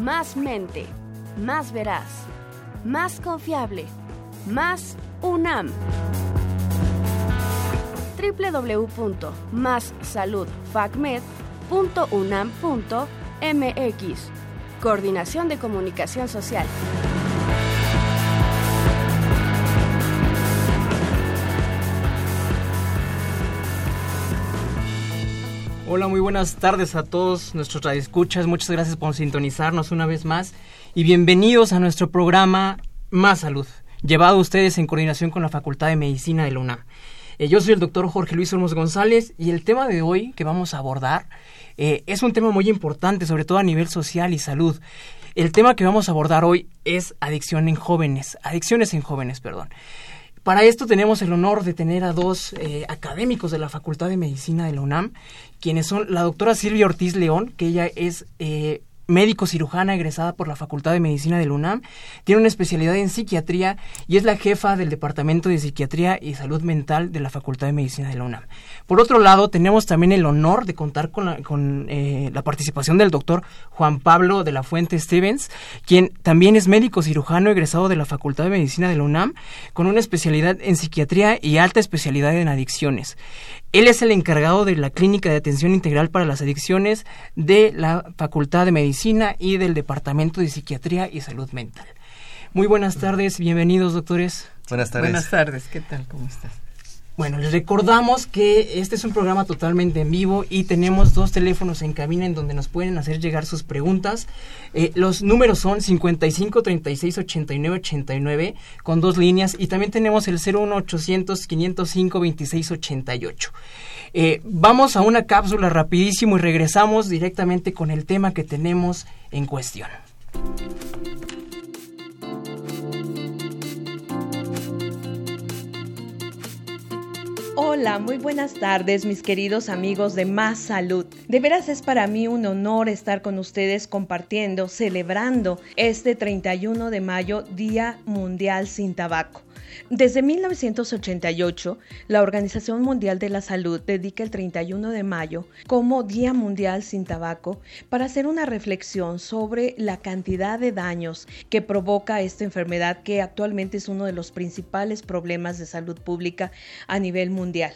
más mente, más veraz, más confiable, más UNAM. www.massaludfacmed.unam.mx Coordinación de Comunicación Social. Hola, muy buenas tardes a todos nuestros radioescuchas. Muchas gracias por sintonizarnos una vez más y bienvenidos a nuestro programa Más Salud, llevado a ustedes en coordinación con la Facultad de Medicina de la. Eh, yo soy el doctor Jorge Luis Olmos González y el tema de hoy que vamos a abordar eh, es un tema muy importante, sobre todo a nivel social y salud. El tema que vamos a abordar hoy es adicción en jóvenes, adicciones en jóvenes, perdón. Para esto tenemos el honor de tener a dos eh, académicos de la Facultad de Medicina de la UNAM, quienes son la doctora Silvia Ortiz León, que ella es eh, médico cirujana egresada por la Facultad de Medicina del UNAM, tiene una especialidad en psiquiatría y es la jefa del Departamento de Psiquiatría y Salud Mental de la Facultad de Medicina de la UNAM. Por otro lado, tenemos también el honor de contar con la, con, eh, la participación del doctor Juan Pablo de la Fuente Stevens, quien también es médico cirujano egresado de la Facultad de Medicina de la UNAM, con una especialidad en psiquiatría y alta especialidad en adicciones. Él es el encargado de la Clínica de Atención Integral para las Adicciones de la Facultad de Medicina y del Departamento de Psiquiatría y Salud Mental. Muy buenas tardes, bienvenidos doctores. Buenas tardes. Buenas tardes, ¿qué tal? ¿Cómo estás? Bueno, les recordamos que este es un programa totalmente en vivo y tenemos dos teléfonos en cabina en donde nos pueden hacer llegar sus preguntas. Eh, los números son 55 36 89 89 con dos líneas y también tenemos el 01 800 505 26 88. vamos a una cápsula rapidísimo y regresamos directamente con el tema que tenemos en cuestión. Hola, muy buenas tardes mis queridos amigos de Más Salud. De veras es para mí un honor estar con ustedes compartiendo, celebrando este 31 de mayo, Día Mundial sin Tabaco. Desde 1988, la Organización Mundial de la Salud dedica el 31 de mayo como Día Mundial sin Tabaco para hacer una reflexión sobre la cantidad de daños que provoca esta enfermedad que actualmente es uno de los principales problemas de salud pública a nivel mundial.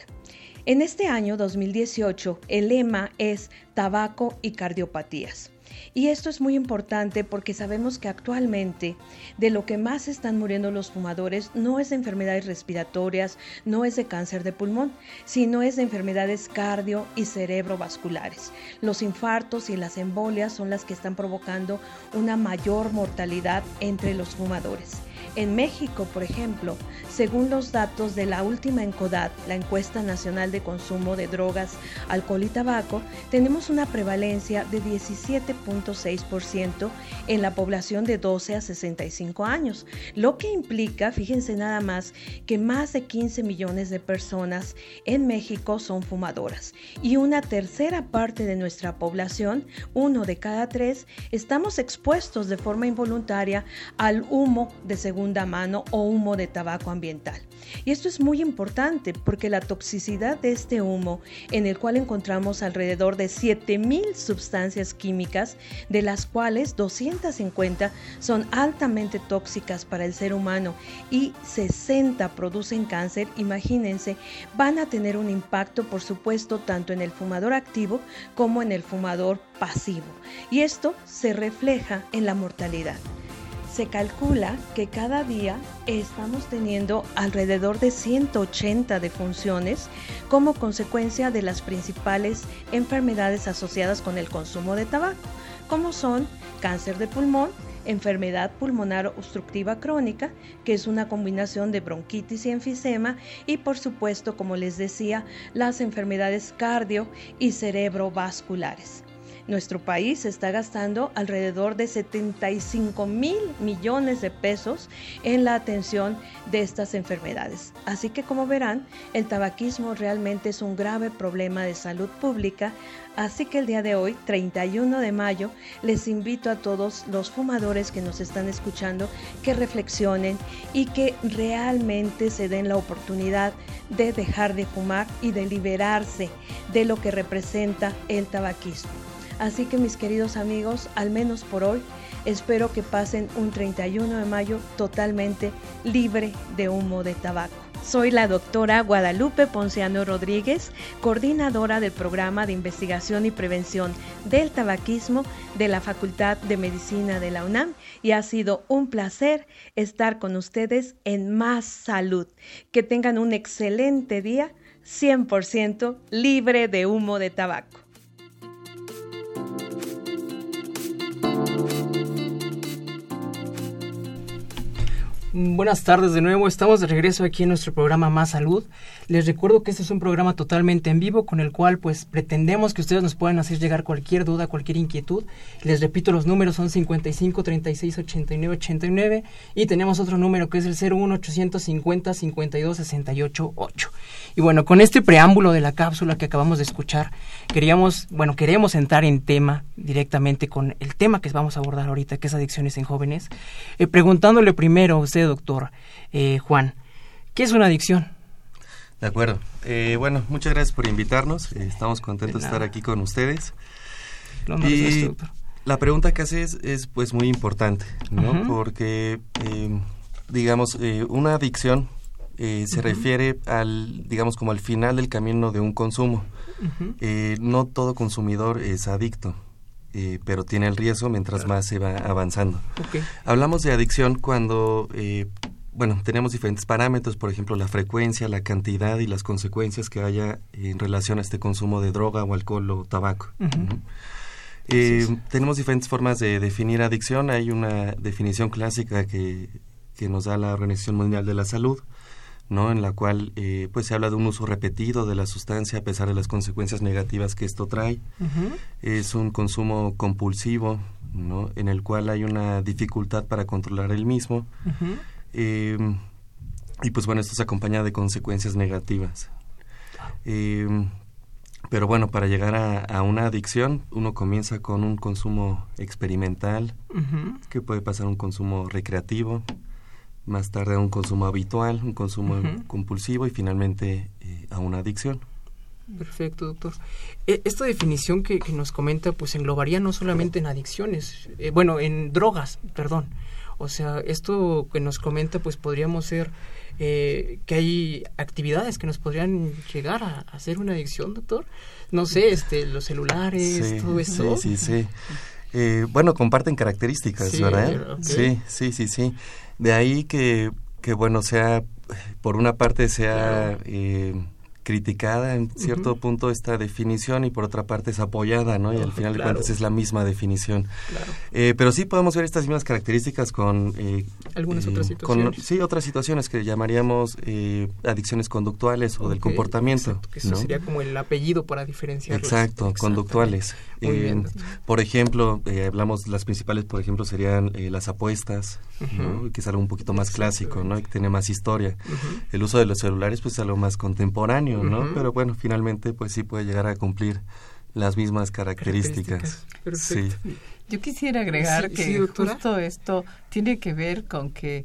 En este año 2018, el lema es tabaco y cardiopatías. Y esto es muy importante porque sabemos que actualmente de lo que más están muriendo los fumadores no es de enfermedades respiratorias, no es de cáncer de pulmón, sino es de enfermedades cardio y cerebrovasculares. Los infartos y las embolias son las que están provocando una mayor mortalidad entre los fumadores. En México, por ejemplo, según los datos de la última ENCODAT, la encuesta nacional de consumo de drogas, alcohol y tabaco, tenemos una prevalencia de 17.6% en la población de 12 a 65 años, lo que implica, fíjense nada más, que más de 15 millones de personas en México son fumadoras. Y una tercera parte de nuestra población, uno de cada tres, estamos expuestos de forma involuntaria al humo de mano o humo de tabaco ambiental. Y esto es muy importante porque la toxicidad de este humo, en el cual encontramos alrededor de 7.000 sustancias químicas, de las cuales 250 son altamente tóxicas para el ser humano y 60 producen cáncer, imagínense, van a tener un impacto, por supuesto, tanto en el fumador activo como en el fumador pasivo. Y esto se refleja en la mortalidad. Se calcula que cada día estamos teniendo alrededor de 180 defunciones como consecuencia de las principales enfermedades asociadas con el consumo de tabaco, como son cáncer de pulmón, enfermedad pulmonar obstructiva crónica, que es una combinación de bronquitis y enfisema, y por supuesto, como les decía, las enfermedades cardio y cerebrovasculares. Nuestro país está gastando alrededor de 75 mil millones de pesos en la atención de estas enfermedades. Así que como verán, el tabaquismo realmente es un grave problema de salud pública Así que el día de hoy, 31 de mayo, les invito a todos los fumadores que nos están escuchando que reflexionen y que realmente se den la oportunidad de dejar de fumar y de liberarse de lo que representa el tabaquismo. Así que mis queridos amigos, al menos por hoy, espero que pasen un 31 de mayo totalmente libre de humo de tabaco. Soy la doctora Guadalupe Ponciano Rodríguez, coordinadora del programa de investigación y prevención del tabaquismo de la Facultad de Medicina de la UNAM y ha sido un placer estar con ustedes en Más Salud. Que tengan un excelente día 100% libre de humo de tabaco. Buenas tardes de nuevo, estamos de regreso aquí en nuestro programa Más Salud. Les recuerdo que este es un programa totalmente en vivo con el cual pues pretendemos que ustedes nos puedan hacer llegar cualquier duda, cualquier inquietud. Les repito, los números son 55 36 89 89 y tenemos otro número que es el 01 850 52 68 8. Y bueno, con este preámbulo de la cápsula que acabamos de escuchar, queríamos, bueno, queremos entrar en tema directamente con el tema que vamos a abordar ahorita, que es adicciones en jóvenes, eh, preguntándole primero a usted doctor eh, Juan. ¿Qué es una adicción? De acuerdo. Eh, bueno, muchas gracias por invitarnos. Eh, estamos contentos de, estar aquí con ustedes. y la pregunta que haces es pues muy importante, ¿no? Porque, digamos, una adicción se refiere al, digamos, como al final del camino de un consumo. no todo consumidor es adicto. Eh, pero tiene el riesgo mientras más se va avanzando. Hablamos de adicción cuando, eh, bueno, tenemos diferentes parámetros, por ejemplo, la frecuencia, la cantidad y las consecuencias que haya en relación a este consumo de droga o alcohol o tabaco. Eh, tenemos diferentes formas de definir adicción. Hay una definición clásica que, que nos da la Organización Mundial de la Salud, ¿no? en la cual eh, pues se habla de un uso repetido de la sustancia a pesar de las consecuencias negativas que esto trae. Es un consumo compulsivo, ¿no? en el cual hay una dificultad para controlar el mismo. Eh, y pues bueno, esto se acompaña de consecuencias negativas. Eh, pero bueno, para llegar a, una adicción, uno comienza con un consumo experimental, que puede pasar un consumo recreativo, más tarde a un consumo habitual, un consumo compulsivo y finalmente eh, a una adicción. Perfecto, doctor. E, esta definición que, nos comenta, pues englobaría no solamente en adicciones, eh, bueno, en drogas, perdón. O sea, esto que nos comenta, pues podríamos ser eh, que hay actividades que nos podrían llegar a, hacer una adicción, doctor. No sé, este, los celulares, todo eso. Sí, sí, sí. bueno, comparten características, ¿verdad? Sí, sí, sí, sí. De ahí que, que bueno, sea, por una parte sea eh, criticada en cierto punto esta definición y por otra parte es apoyada, ¿no? Y al final de cuentas es la misma definición. Eh, pero sí podemos ver estas mismas características con... Eh, Algunas otras situaciones. sí, otras situaciones que llamaríamos adicciones conductuales o del comportamiento. que eso sería como el apellido para diferenciar. Exacto, conductuales. por ejemplo, hablamos, las principales, por ejemplo, serían las apuestas, que es algo un poquito más clásico, ¿no? Y que tiene más historia. El uso de los celulares, pues es algo más contemporáneo pero bueno, finalmente pues sí puede llegar a cumplir las mismas características. Sí. Yo quisiera agregar que justo esto tiene que ver con que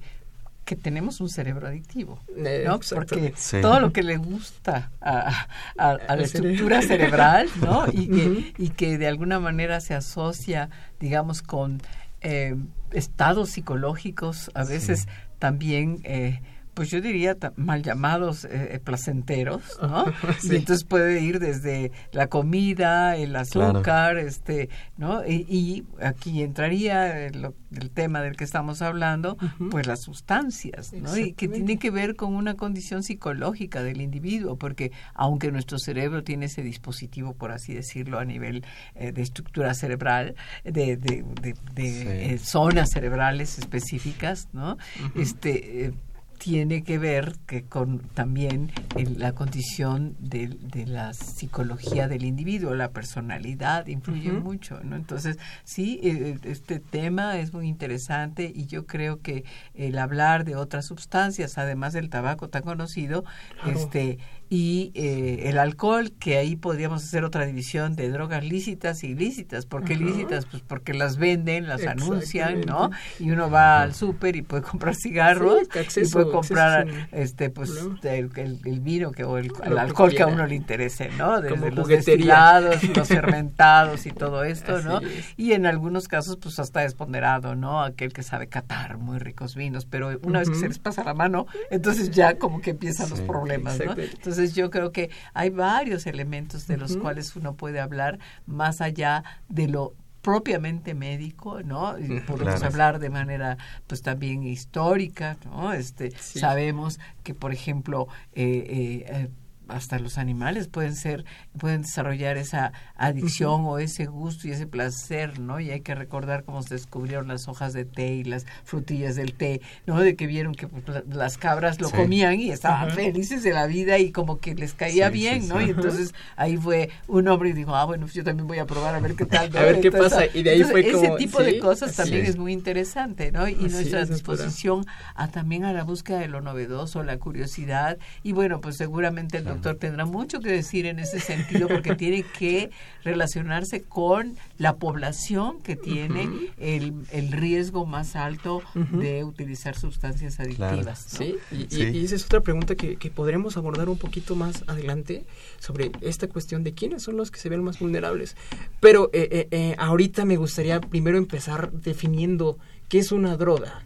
que tenemos un cerebro adictivo, eh, ¿no? Porque todo lo que le gusta a, la estructura cerebral, ¿no? Y que, y que de alguna manera se asocia, digamos, con eh, estados psicológicos, a veces también eh, pues yo diría mal llamados eh, eh, placenteros, ¿no? Y entonces puede ir desde la comida, el azúcar, este, ¿no? Y, aquí entraría el, tema del que estamos hablando, pues las sustancias, ¿no? Y que tiene que ver con una condición psicológica del individuo, porque aunque nuestro cerebro tiene ese dispositivo, por así decirlo, a nivel eh, de estructura cerebral, de, de, zonas cerebrales específicas, ¿no? Este tiene que ver que con también la condición de, la psicología del individuo, la personalidad influye mucho, ¿no? Entonces, sí, eh, este tema es muy interesante y yo creo que el hablar de otras sustancias, además del tabaco tan conocido, este y eh, el alcohol, que ahí podríamos hacer otra división de drogas lícitas y ilícitas. ¿Por qué lícitas? Pues porque las venden, las anuncian, ¿no? Y uno va al súper y puede comprar cigarros y puede comprar este pues el, el, vino que, o el, alcohol que, a uno le interese, ¿no? Desde los destilados, los fermentados y todo esto, ¿no? Y en algunos casos pues hasta desponderado, ¿no? Aquel que sabe catar muy ricos vinos, pero una vez que se les pasa la mano, entonces ya como que empiezan los problemas, ¿no? Entonces entonces yo creo que hay varios elementos de los cuales uno puede hablar más allá de lo propiamente médico, ¿no? Y podemos hablar de manera, pues también histórica, ¿no? Este, sabemos que, por ejemplo, eh, eh, eh hasta los animales pueden ser pueden desarrollar esa adicción o ese gusto y ese placer no y hay que recordar cómo se descubrieron las hojas de té y las frutillas del té no de que vieron que pues, las cabras lo comían y estaban felices de la vida y como que les caía bien no y entonces ahí fue un hombre y dijo ah bueno pues yo también voy a probar a ver qué tal a ver qué pasa y de ahí fue como, ese tipo de cosas también es muy interesante no y nuestra disposición a también a la búsqueda de lo novedoso la curiosidad. Y bueno pues seguramente el doctor tendrá mucho que decir en ese sentido porque tiene que relacionarse con la población que tiene el, el, riesgo más alto de utilizar sustancias adictivas. Sí, y, esa es otra pregunta que, que, podremos abordar un poquito más adelante sobre esta cuestión de quiénes son los que se ven más vulnerables. Pero eh, eh, eh, ahorita me gustaría primero empezar definiendo qué es una droga.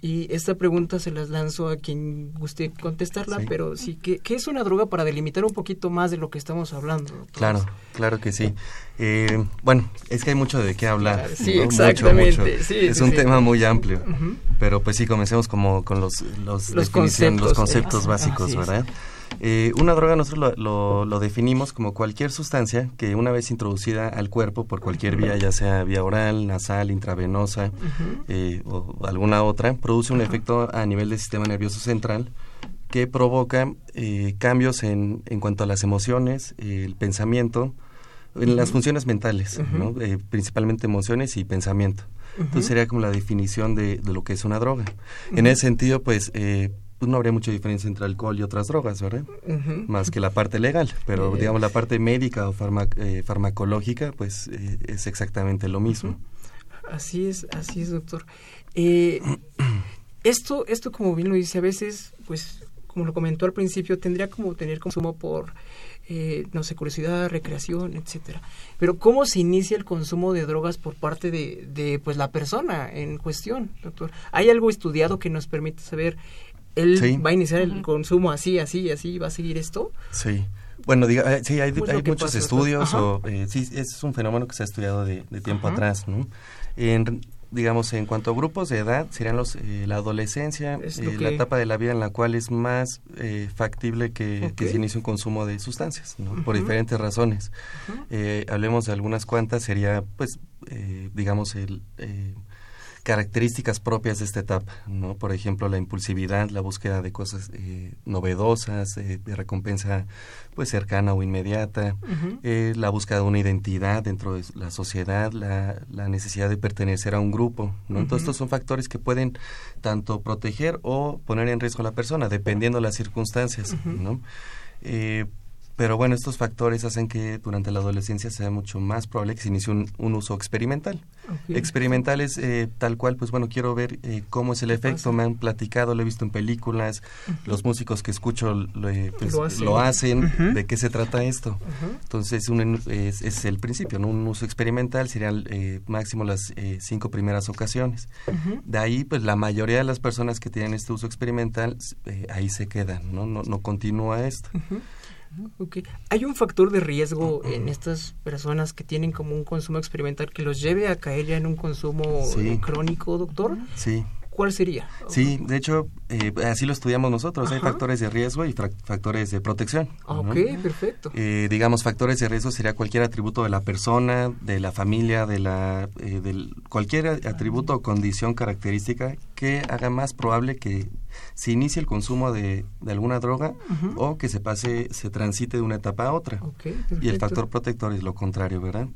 Y esta pregunta se las lanzo a quien guste contestarla, pero sí, ¿qué, ¿qué, es una droga para delimitar un poquito más de lo que estamos hablando? Claro, claro que sí. Eh, bueno, es que hay mucho de qué hablar. Sí, exactamente. es un tema muy amplio, pero pues sí, comencemos como con los, los, los conceptos, los conceptos básicos, ¿verdad? Eh, una droga nosotros lo, lo, definimos como cualquier sustancia que una vez introducida al cuerpo por cualquier vía, ya sea vía oral, nasal, intravenosa eh, o alguna otra, produce un efecto a nivel del sistema nervioso central que provoca eh, cambios en, en cuanto a las emociones, el pensamiento, en las funciones mentales, principalmente emociones y pensamiento. Entonces sería como la definición de, de, lo que es una droga. En ese sentido, pues pues no habría mucha diferencia entre alcohol y otras drogas, ¿verdad? Más que la parte legal, pero digamos la parte médica o eh, farmacológica, pues eh, es exactamente lo mismo. Así es, así es, doctor. Eh, esto, esto como bien lo dice, a veces, pues como lo comentó al principio, tendría como tener consumo por, no sé, curiosidad, recreación, etcétera. Pero ¿cómo se inicia el consumo de drogas por parte de, de pues la persona en cuestión, doctor? ¿Hay algo estudiado que nos permite saber él va a iniciar el consumo así, así, así, va a seguir esto. Sí. Bueno, diga, eh, sí, hay, hay muchos estudios, o, eh, sí, es un fenómeno que se ha estudiado de, tiempo atrás, ¿no? En, digamos, en cuanto a grupos de edad, serían los, eh, la adolescencia, la etapa de la vida en la cual es más factible que, que, se inicie un consumo de sustancias, ¿no? Por diferentes razones. hablemos de algunas cuantas, sería, pues, digamos, el características propias de esta etapa, ¿no? Por ejemplo, la impulsividad, la búsqueda de cosas eh, novedosas, eh, de recompensa pues cercana o inmediata, eh, la búsqueda de una identidad dentro de la sociedad, la, la necesidad de pertenecer a un grupo, ¿no? Entonces, estos son factores que pueden tanto proteger o poner en riesgo a la persona, dependiendo de las circunstancias, ¿no? Pero bueno, estos factores hacen que durante la adolescencia sea mucho más probable que se inicie un, uso experimental. Experimental es eh, tal cual, pues bueno, quiero ver eh, cómo es el efecto, me han platicado, lo he visto en películas, los músicos que escucho lo, eh, pues, hacen, de qué se trata esto. Entonces, un, es, es, el principio, ¿no? Un uso experimental serían máximo las cinco primeras ocasiones. De ahí, pues la mayoría de las personas que tienen este uso experimental, ahí se quedan, ¿no? No, no continúa esto. Okay. ¿Hay un factor de riesgo en estas personas que tienen como un consumo experimental que los lleve a caer ya en un consumo crónico, doctor? Sí. ¿Cuál sería? Sí, de hecho, eh, así lo estudiamos nosotros. Hay factores de riesgo y factores de protección. Ok, perfecto. Eh, digamos, factores de riesgo sería cualquier atributo de la persona, de la familia, de la, eh, del, cualquier atributo o condición característica que haga más probable que se inicie el consumo de, alguna droga o que se pase, se transite de una etapa a otra. y el factor protector es lo contrario, ¿verdad?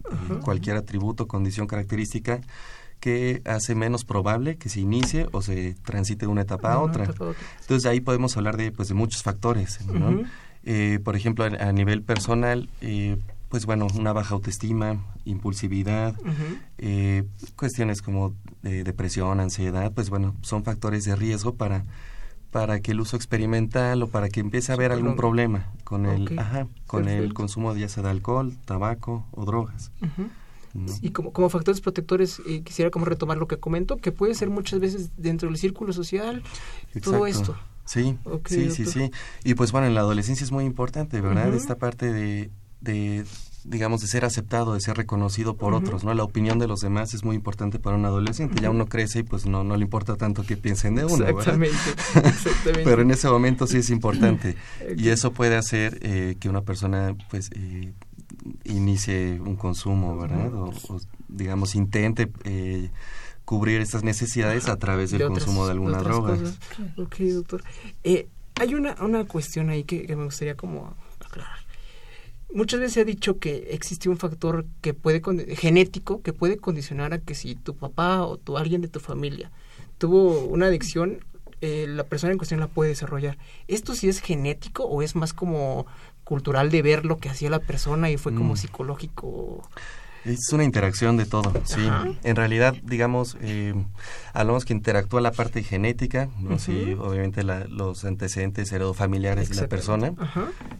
cualquier atributo, condición característica que hace menos probable que se inicie o se transite de una etapa a otra. Entonces ahí podemos hablar de, pues, de muchos factores. Eh, por ejemplo, a, nivel personal, eh, pues bueno, una baja autoestima, impulsividad, eh, cuestiones como depresión, ansiedad, pues bueno, son factores de riesgo para para que el uso experimental o para que empiece a haber algún problema con el con el consumo ya sea de alcohol, tabaco o drogas. Y como, como factores protectores, eh, quisiera como retomar lo que comento, que puede ser muchas veces dentro del círculo social, todo esto. Sí, sí, sí, sí. Y pues bueno, en la adolescencia es muy importante, ¿verdad? Esta parte de, de, digamos, de ser aceptado, de ser reconocido por otros, ¿no? La opinión de los demás es muy importante para un adolescente. Ya uno crece y pues no, no le importa tanto que piensen de uno, exactamente, exactamente. Pero en ese momento sí es importante. y eso puede hacer eh, que una persona, pues... Eh, inicie un consumo, ¿verdad? O, digamos, intente eh, cubrir estas necesidades a través del consumo de alguna droga. Ok, doctor. Eh, hay una, una cuestión ahí que, me gustaría como aclarar. Muchas veces se ha dicho que existe un factor que puede genético que puede condicionar a que si tu papá o tu alguien de tu familia tuvo una adicción, eh, la persona en cuestión la puede desarrollar. ¿Esto sí es genético o es más como cultural de ver lo que hacía la persona y fue como mm. psicológico. Es una interacción de todo, sí. En realidad, digamos, eh, hablamos que interactúa la parte genética, ¿no? Sí, obviamente los antecedentes heredofamiliares de la persona,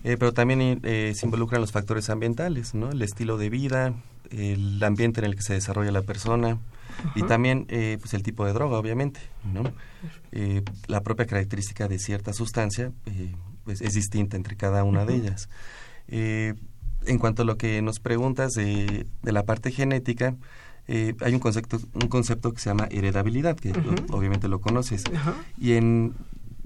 eh, pero también eh, se involucran los factores ambientales, ¿no? El estilo de vida, el ambiente en el que se desarrolla la persona y también pues el tipo de droga, obviamente, ¿no? la propia característica de cierta sustancia pues, es distinta entre cada una de ellas. Eh, en cuanto a lo que nos preguntas de, de la parte genética, eh, hay un concepto, un concepto que se llama heredabilidad, que obviamente lo conoces. Y en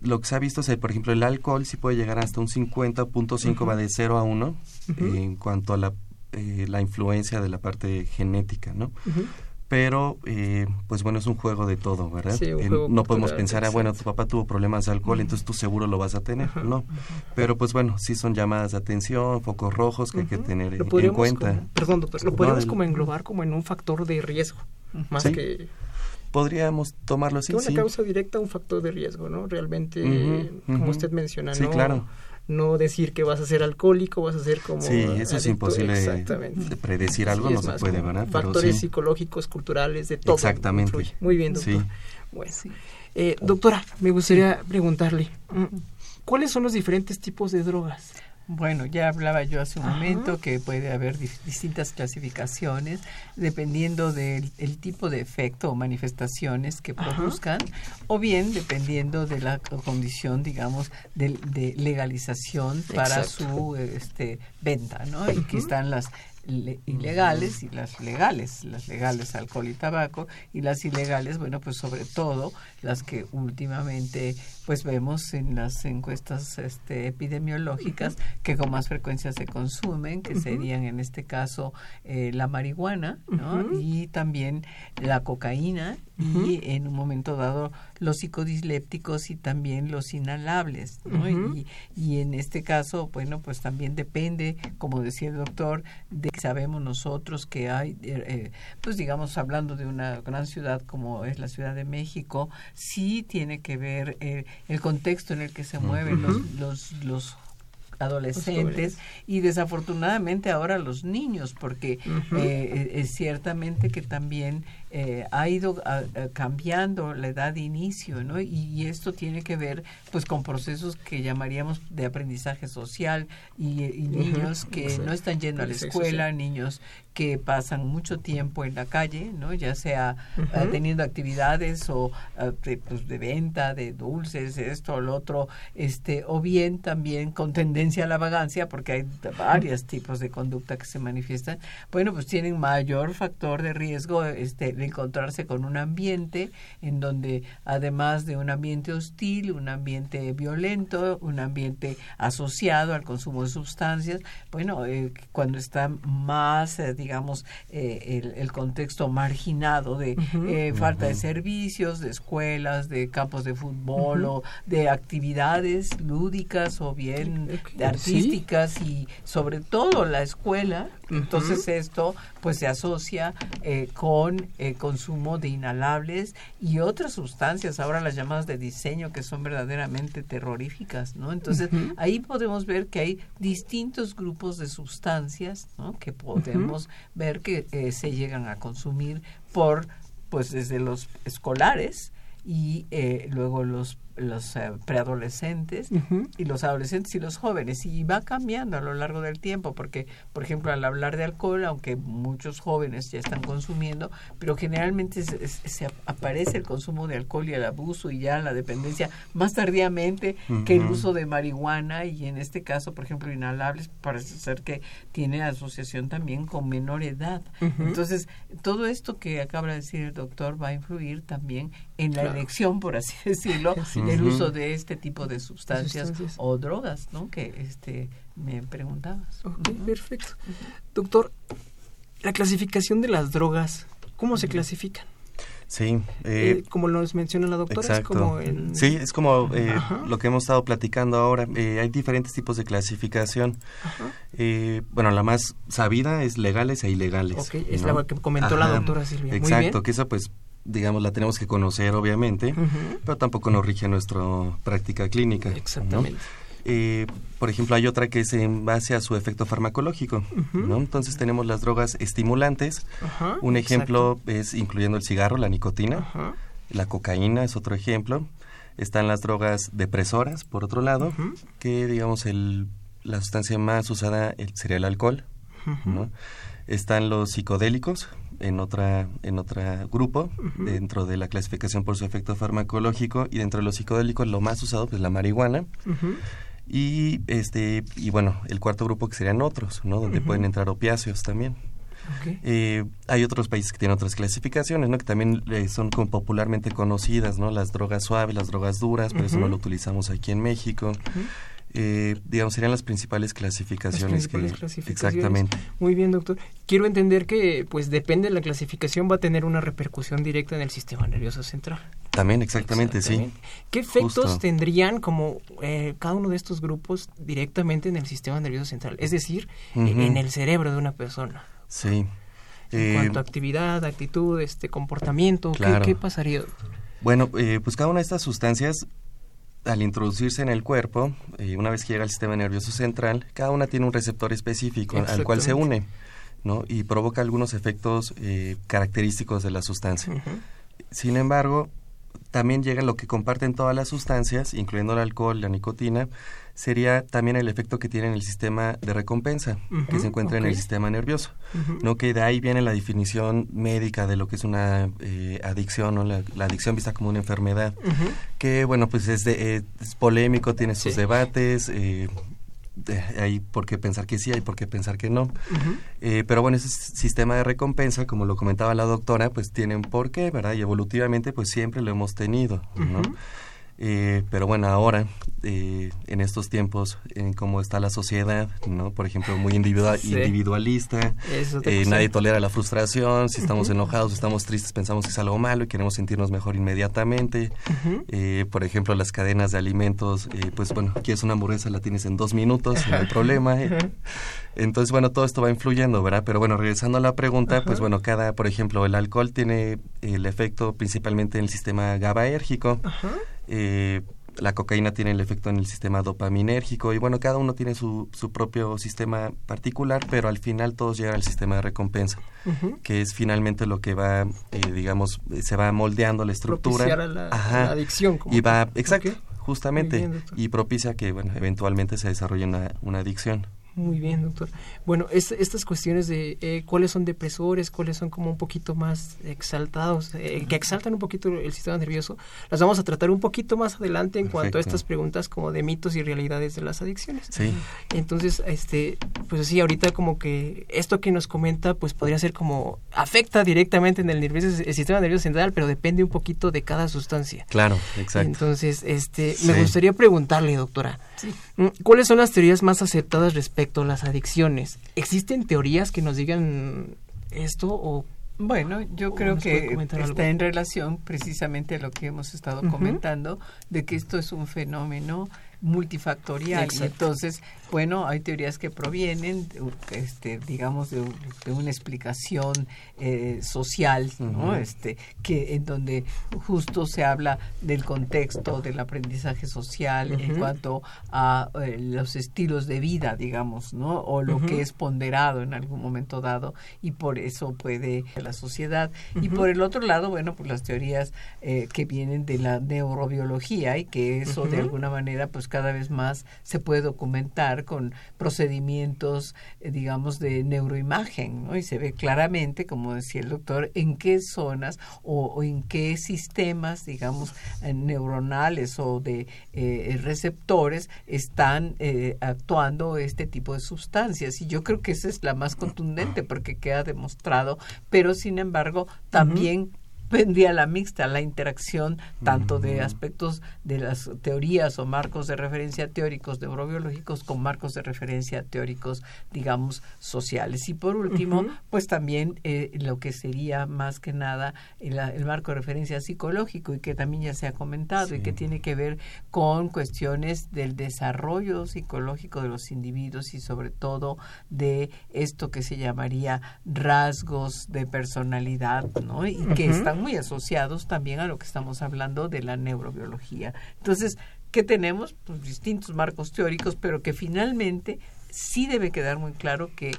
lo que se ha visto es, por ejemplo, el alcohol sí puede llegar hasta un 50.5, va de 0 a 1, en cuanto a la, eh, la influencia de la parte genética, ¿no? Pero eh, pues bueno es un juego de todo verdad no podemos pensar ah, bueno tu papá tuvo problemas de alcohol entonces tú seguro lo vas a tener no pero pues bueno sí son llamadas de atención focos rojos que hay que tener en cuenta. perdón doctor lo podemos como englobar como en un factor de riesgo más que podríamos tomarlo así. Es una causa directa, un factor de riesgo, ¿no? Realmente, como usted menciona, sí, claro no decir que vas a ser alcohólico, vas a ser como... Sí, eso es imposible de predecir algo, no se puede, ¿verdad? Factores psicológicos, culturales, de todo. Exactamente. Muy bien, doctor. Bueno, eh, doctora, me gustaría preguntarle, mm, ¿cuáles son los diferentes tipos de drogas? Bueno, ya hablaba yo hace un momento que puede haber distintas clasificaciones dependiendo del tipo de efecto o manifestaciones que produzcan o bien dependiendo de la condición, digamos, de, legalización para su este, venta, ¿no? Y que están las ilegales y las legales, las legales alcohol y tabaco y las ilegales, bueno, pues sobre todo las que últimamente pues vemos en las encuestas este, epidemiológicas que con más frecuencia se consumen, que serían en este caso eh, la marihuana ¿no? y también la cocaína y en un momento dado los psicodislépticos y también los inhalables. ¿no? y, y, en este caso, bueno, pues también depende, como decía el doctor, de que sabemos nosotros que hay, eh, eh, pues digamos, hablando de una gran ciudad como es la Ciudad de México, sí tiene que ver eh, el contexto en el que se mueven los, los, los adolescentes y desafortunadamente ahora los niños, porque eh, es ciertamente que también eh, ha ido cambiando la edad de inicio, ¿no? Y, esto tiene que ver, pues, con procesos que llamaríamos de aprendizaje social y, niños que no están yendo a la escuela, niños que pasan mucho tiempo en la calle, ¿no? Ya sea eh, teniendo actividades o eh, de, pues, de venta de dulces, esto o lo otro, este, o bien también con tendencia a la vagancia, porque hay varios tipos de conducta que se manifiestan. Bueno, pues tienen mayor factor de riesgo, este, encontrarse con un ambiente en donde además de un ambiente hostil, un ambiente violento, un ambiente asociado al consumo de sustancias, bueno, eh, cuando está más, eh, digamos, eh, el, contexto marginado de falta de servicios, de escuelas, de campos de fútbol o de actividades lúdicas o bien de artísticas y sobre todo la escuela, entonces esto pues se asocia eh, con el consumo de inhalables y otras sustancias, ahora las llamadas de diseño que son verdaderamente terroríficas, ¿no? Entonces ahí podemos ver que hay distintos grupos de sustancias, ¿no? Que podemos ver que eh, se llegan a consumir por pues desde los escolares y eh, luego los los eh, preadolescentes y los adolescentes y los jóvenes. Y va cambiando a lo largo del tiempo porque por ejemplo al hablar de alcohol aunque muchos jóvenes ya están consumiendo pero generalmente se, aparece el consumo de alcohol y el abuso y ya la dependencia más tardíamente que el uso de marihuana y en este caso por ejemplo inhalables parece ser que tiene asociación también con menor edad. Entonces todo esto que acaba de decir el doctor va a influir también en la elección por así decirlo el uso de este tipo de sustancias, o drogas, ¿no? Que este me preguntabas. Ok, perfecto. Doctor, la clasificación de las drogas, ¿cómo se clasifican? Sí. Eh, eh, como nos menciona la doctora, es como Sí, es como eh, lo que hemos estado platicando ahora. hay diferentes tipos de clasificación. bueno, la más sabida es legales e ilegales. Ok, es la que comentó la doctora Silvia. Exacto, que eso pues digamos, la tenemos que conocer, obviamente, pero tampoco nos rige nuestra práctica clínica. Exactamente. Eh, por ejemplo, hay otra que es en base a su efecto farmacológico, ¿no? Entonces tenemos las drogas estimulantes. Un ejemplo es incluyendo el cigarro, la nicotina. La cocaína es otro ejemplo. Están las drogas depresoras, por otro lado, que digamos el, la sustancia más usada sería el alcohol. ¿no? Están los psicodélicos, en otra en otro grupo dentro de la clasificación por su efecto farmacológico y dentro de los psicodélicos lo más usado pues la marihuana. Y este y bueno el cuarto grupo que serían otros no donde pueden entrar opiáceos también. Eh, hay otros países que tienen otras clasificaciones, ¿no? Que también eh, son como popularmente conocidas, ¿no? Las drogas suaves, las drogas duras, pero eso no lo utilizamos aquí en México eh, digamos, serían las principales clasificaciones. Exactamente. Muy bien, doctor. Quiero entender que, pues, depende de la clasificación, va a tener una repercusión directa en el sistema nervioso central. También, exactamente, sí. ¿Qué efectos tendrían como eh, cada uno de estos grupos directamente en el sistema nervioso central? Es decir, en el cerebro de una persona. Sí. En eh, cuanto a actividad, actitud, este comportamiento, ¿qué, pasaría? Bueno, eh, pues cada una de estas sustancias al introducirse en el cuerpo, eh, una vez que llega al sistema nervioso central, cada una tiene un receptor específico al cual se une, ¿no? Y provoca algunos efectos eh, característicos de la sustancia. Sin embargo, también llega lo que comparten todas las sustancias, incluyendo el alcohol, la nicotina, sería también el efecto que tiene en el sistema de recompensa, que se encuentra en el sistema nervioso. ¿no? Que de ahí viene la definición médica de lo que es una eh, adicción, o la, adicción vista como una enfermedad, que bueno, pues es, de, es polémico, tiene sus debates, eh, hay por qué pensar que sí, hay por qué pensar que no. Eh, pero bueno, ese sistema de recompensa, como lo comentaba la doctora, pues tiene un porqué, ¿verdad? Y evolutivamente pues siempre lo hemos tenido, ¿no? Eh, pero bueno, ahora, eh, en estos tiempos, en cómo está la sociedad, ¿no? Por ejemplo, muy individual, individualista, eh, nadie tolera la frustración, si estamos enojados, estamos tristes, pensamos que es algo malo y queremos sentirnos mejor inmediatamente. por ejemplo, las cadenas de alimentos, pues bueno, quieres una hamburguesa, la tienes en dos minutos, no hay problema. Entonces, bueno, todo esto va influyendo, ¿verdad? Pero bueno, regresando a la pregunta, pues bueno, cada, por ejemplo, el alcohol tiene el efecto principalmente en el sistema GABAérgico. Eh, la cocaína tiene el efecto en el sistema dopaminérgico y bueno, cada uno tiene su, su propio sistema particular, pero al final todos llegan al sistema de recompensa, que es finalmente lo que va, eh, digamos, se va moldeando la estructura. La, la, adicción. y va, exacto, justamente, y propicia que, bueno, eventualmente se desarrolle una, una adicción. Muy bien, doctor. Bueno, estas cuestiones de eh, cuáles son depresores, cuáles son como un poquito más exaltados, eh, que exaltan un poquito el sistema nervioso, las vamos a tratar un poquito más adelante en cuanto a estas preguntas como de mitos y realidades de las adicciones. Sí. Entonces, este, pues sí, ahorita como que esto que nos comenta, pues podría ser como afecta directamente en el, nervioso, el sistema nervioso central, pero depende un poquito de cada sustancia. Claro, exacto. Entonces, este, me gustaría preguntarle, doctora, mm, ¿cuáles son las teorías más aceptadas respecto respecto a las adicciones, ¿existen teorías que nos digan esto o bueno, yo creo que está en relación precisamente a lo que hemos estado comentando, de que esto es un fenómeno multifactorial. Y entonces, bueno, hay teorías que provienen, este, digamos, de, una explicación eh, social, ¿no? Este, que en donde justo se habla del contexto del aprendizaje social en cuanto a eh, los estilos de vida, digamos, ¿no? O lo que es ponderado en algún momento dado y por eso puede la sociedad. Y por el otro lado, bueno, pues las teorías eh, que vienen de la neurobiología y que eso de alguna manera, pues cada vez más se puede documentar con procedimientos, eh, digamos, de neuroimagen, ¿no? Y se ve claramente, como decía el doctor, en qué zonas o, en qué sistemas, digamos, eh, neuronales o de eh, receptores están actuando este tipo de sustancias. Y yo creo que esa es la más contundente porque queda demostrado, pero sin embargo también vendría la mixta, la interacción tanto de aspectos de las teorías o marcos de referencia teóricos neurobiológicos con marcos de referencia teóricos, digamos, sociales. Y por último, pues también eh, lo que sería más que nada el, marco de referencia psicológico y que también ya se ha comentado y que tiene que ver con cuestiones del desarrollo psicológico de los individuos y sobre todo de esto que se llamaría rasgos de personalidad, ¿no? Y que están muy asociados también a lo que estamos hablando de la neurobiología. Entonces, ¿qué tenemos? Pues distintos marcos teóricos, pero que finalmente sí debe quedar muy claro que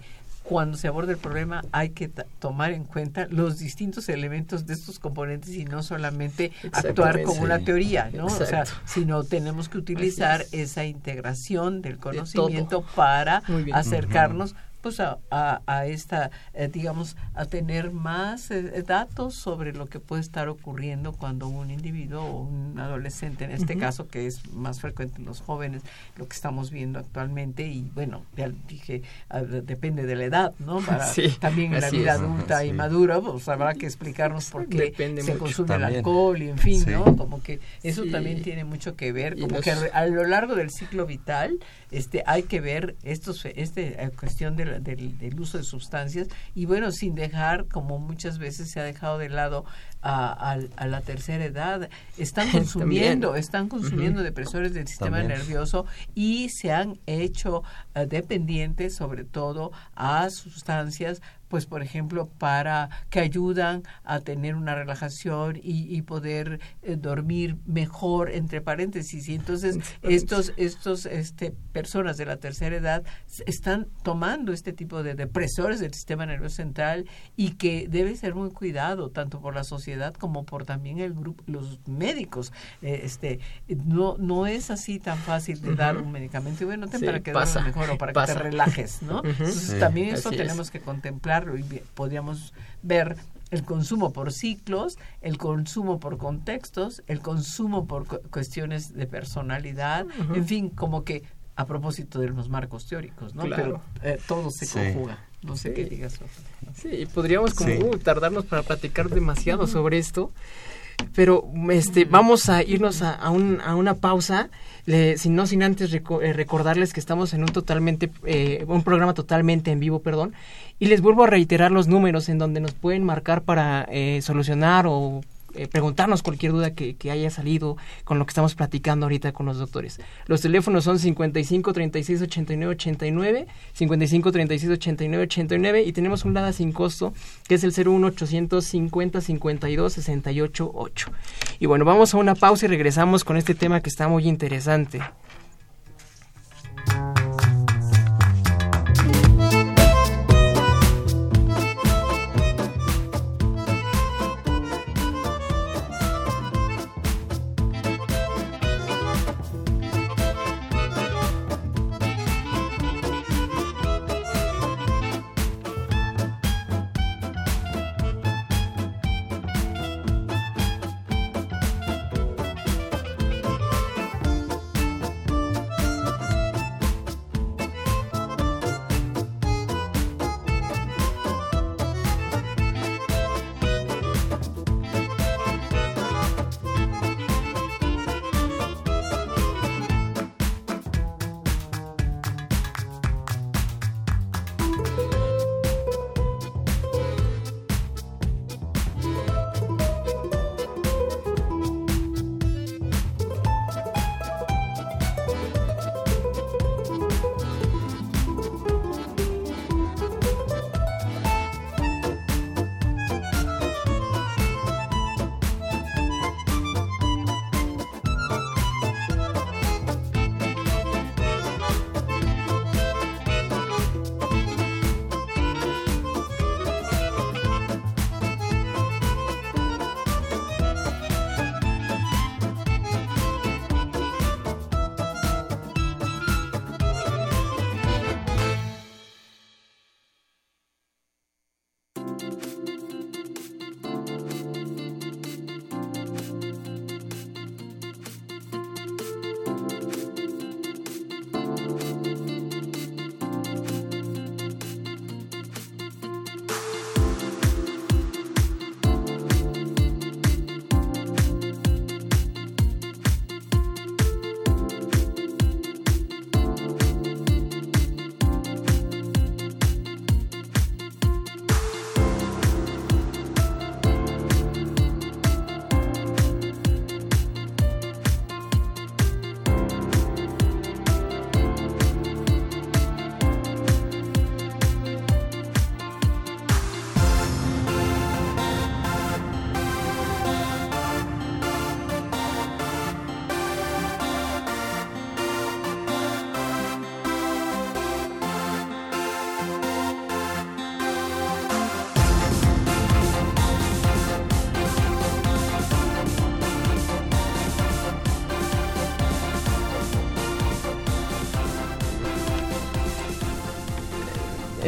cuando se aborda el problema hay que tomar en cuenta los distintos elementos de estos componentes y no solamente actuar como una teoría, ¿no? O sea, sino tenemos que utilizar esa integración del conocimiento para acercarnos pues a, a, esta, eh, digamos, a tener más eh, datos sobre lo que puede estar ocurriendo cuando un individuo o un adolescente, en este caso, que es más frecuente en los jóvenes, lo que estamos viendo actualmente, y bueno, ya dije, depende de la edad, ¿no? Para, también en la vida adulta y madura, pues habrá que explicarnos por qué se consume el alcohol y en fin, ¿no? Como que eso también tiene mucho que ver, como que a lo largo del ciclo vital, este, hay que ver estos, este, eh, cuestión de del, uso de sustancias. Y bueno, sin dejar, como muchas veces se ha dejado de lado a, la tercera edad, están consumiendo, están consumiendo depresores del sistema nervioso y se han hecho eh, dependientes sobre todo a sustancias pues por ejemplo para que ayudan a tener una relajación y, poder eh, dormir mejor entre paréntesis. Y entonces estos estos este personas de la tercera edad están tomando este tipo de depresores del sistema nervioso central y que debe ser muy cuidado tanto por la sociedad como por también el grupo los médicos. Eh, este no no es así tan fácil de dar un medicamento. Y bueno para que mejor o para que te relajes no entonces también eso tenemos que contemplar y podríamos ver el consumo por ciclos, el consumo por contextos, el consumo por cuestiones de personalidad, en fin, como que a propósito de los marcos teóricos, ¿no? Pero eh, todo se conjuga. No sé qué digas. Sí, podríamos como uh, tardarnos para platicar demasiado sobre esto, pero este vamos a irnos a, a, un, a una pausa sin, no sin antes eh, recordarles que estamos en un totalmente eh, un programa totalmente en vivo, perdón, y les vuelvo a reiterar los números en donde nos pueden marcar para eh, solucionar o eh, preguntarnos cualquier duda que, haya salido con lo que estamos platicando ahorita con los doctores. Los teléfonos son 55 36 89 89, 55 36 89 89 y tenemos un LADA sin costo que es el 01 850 52 68 8. Y bueno, vamos a una pausa y regresamos con este tema que está muy interesante.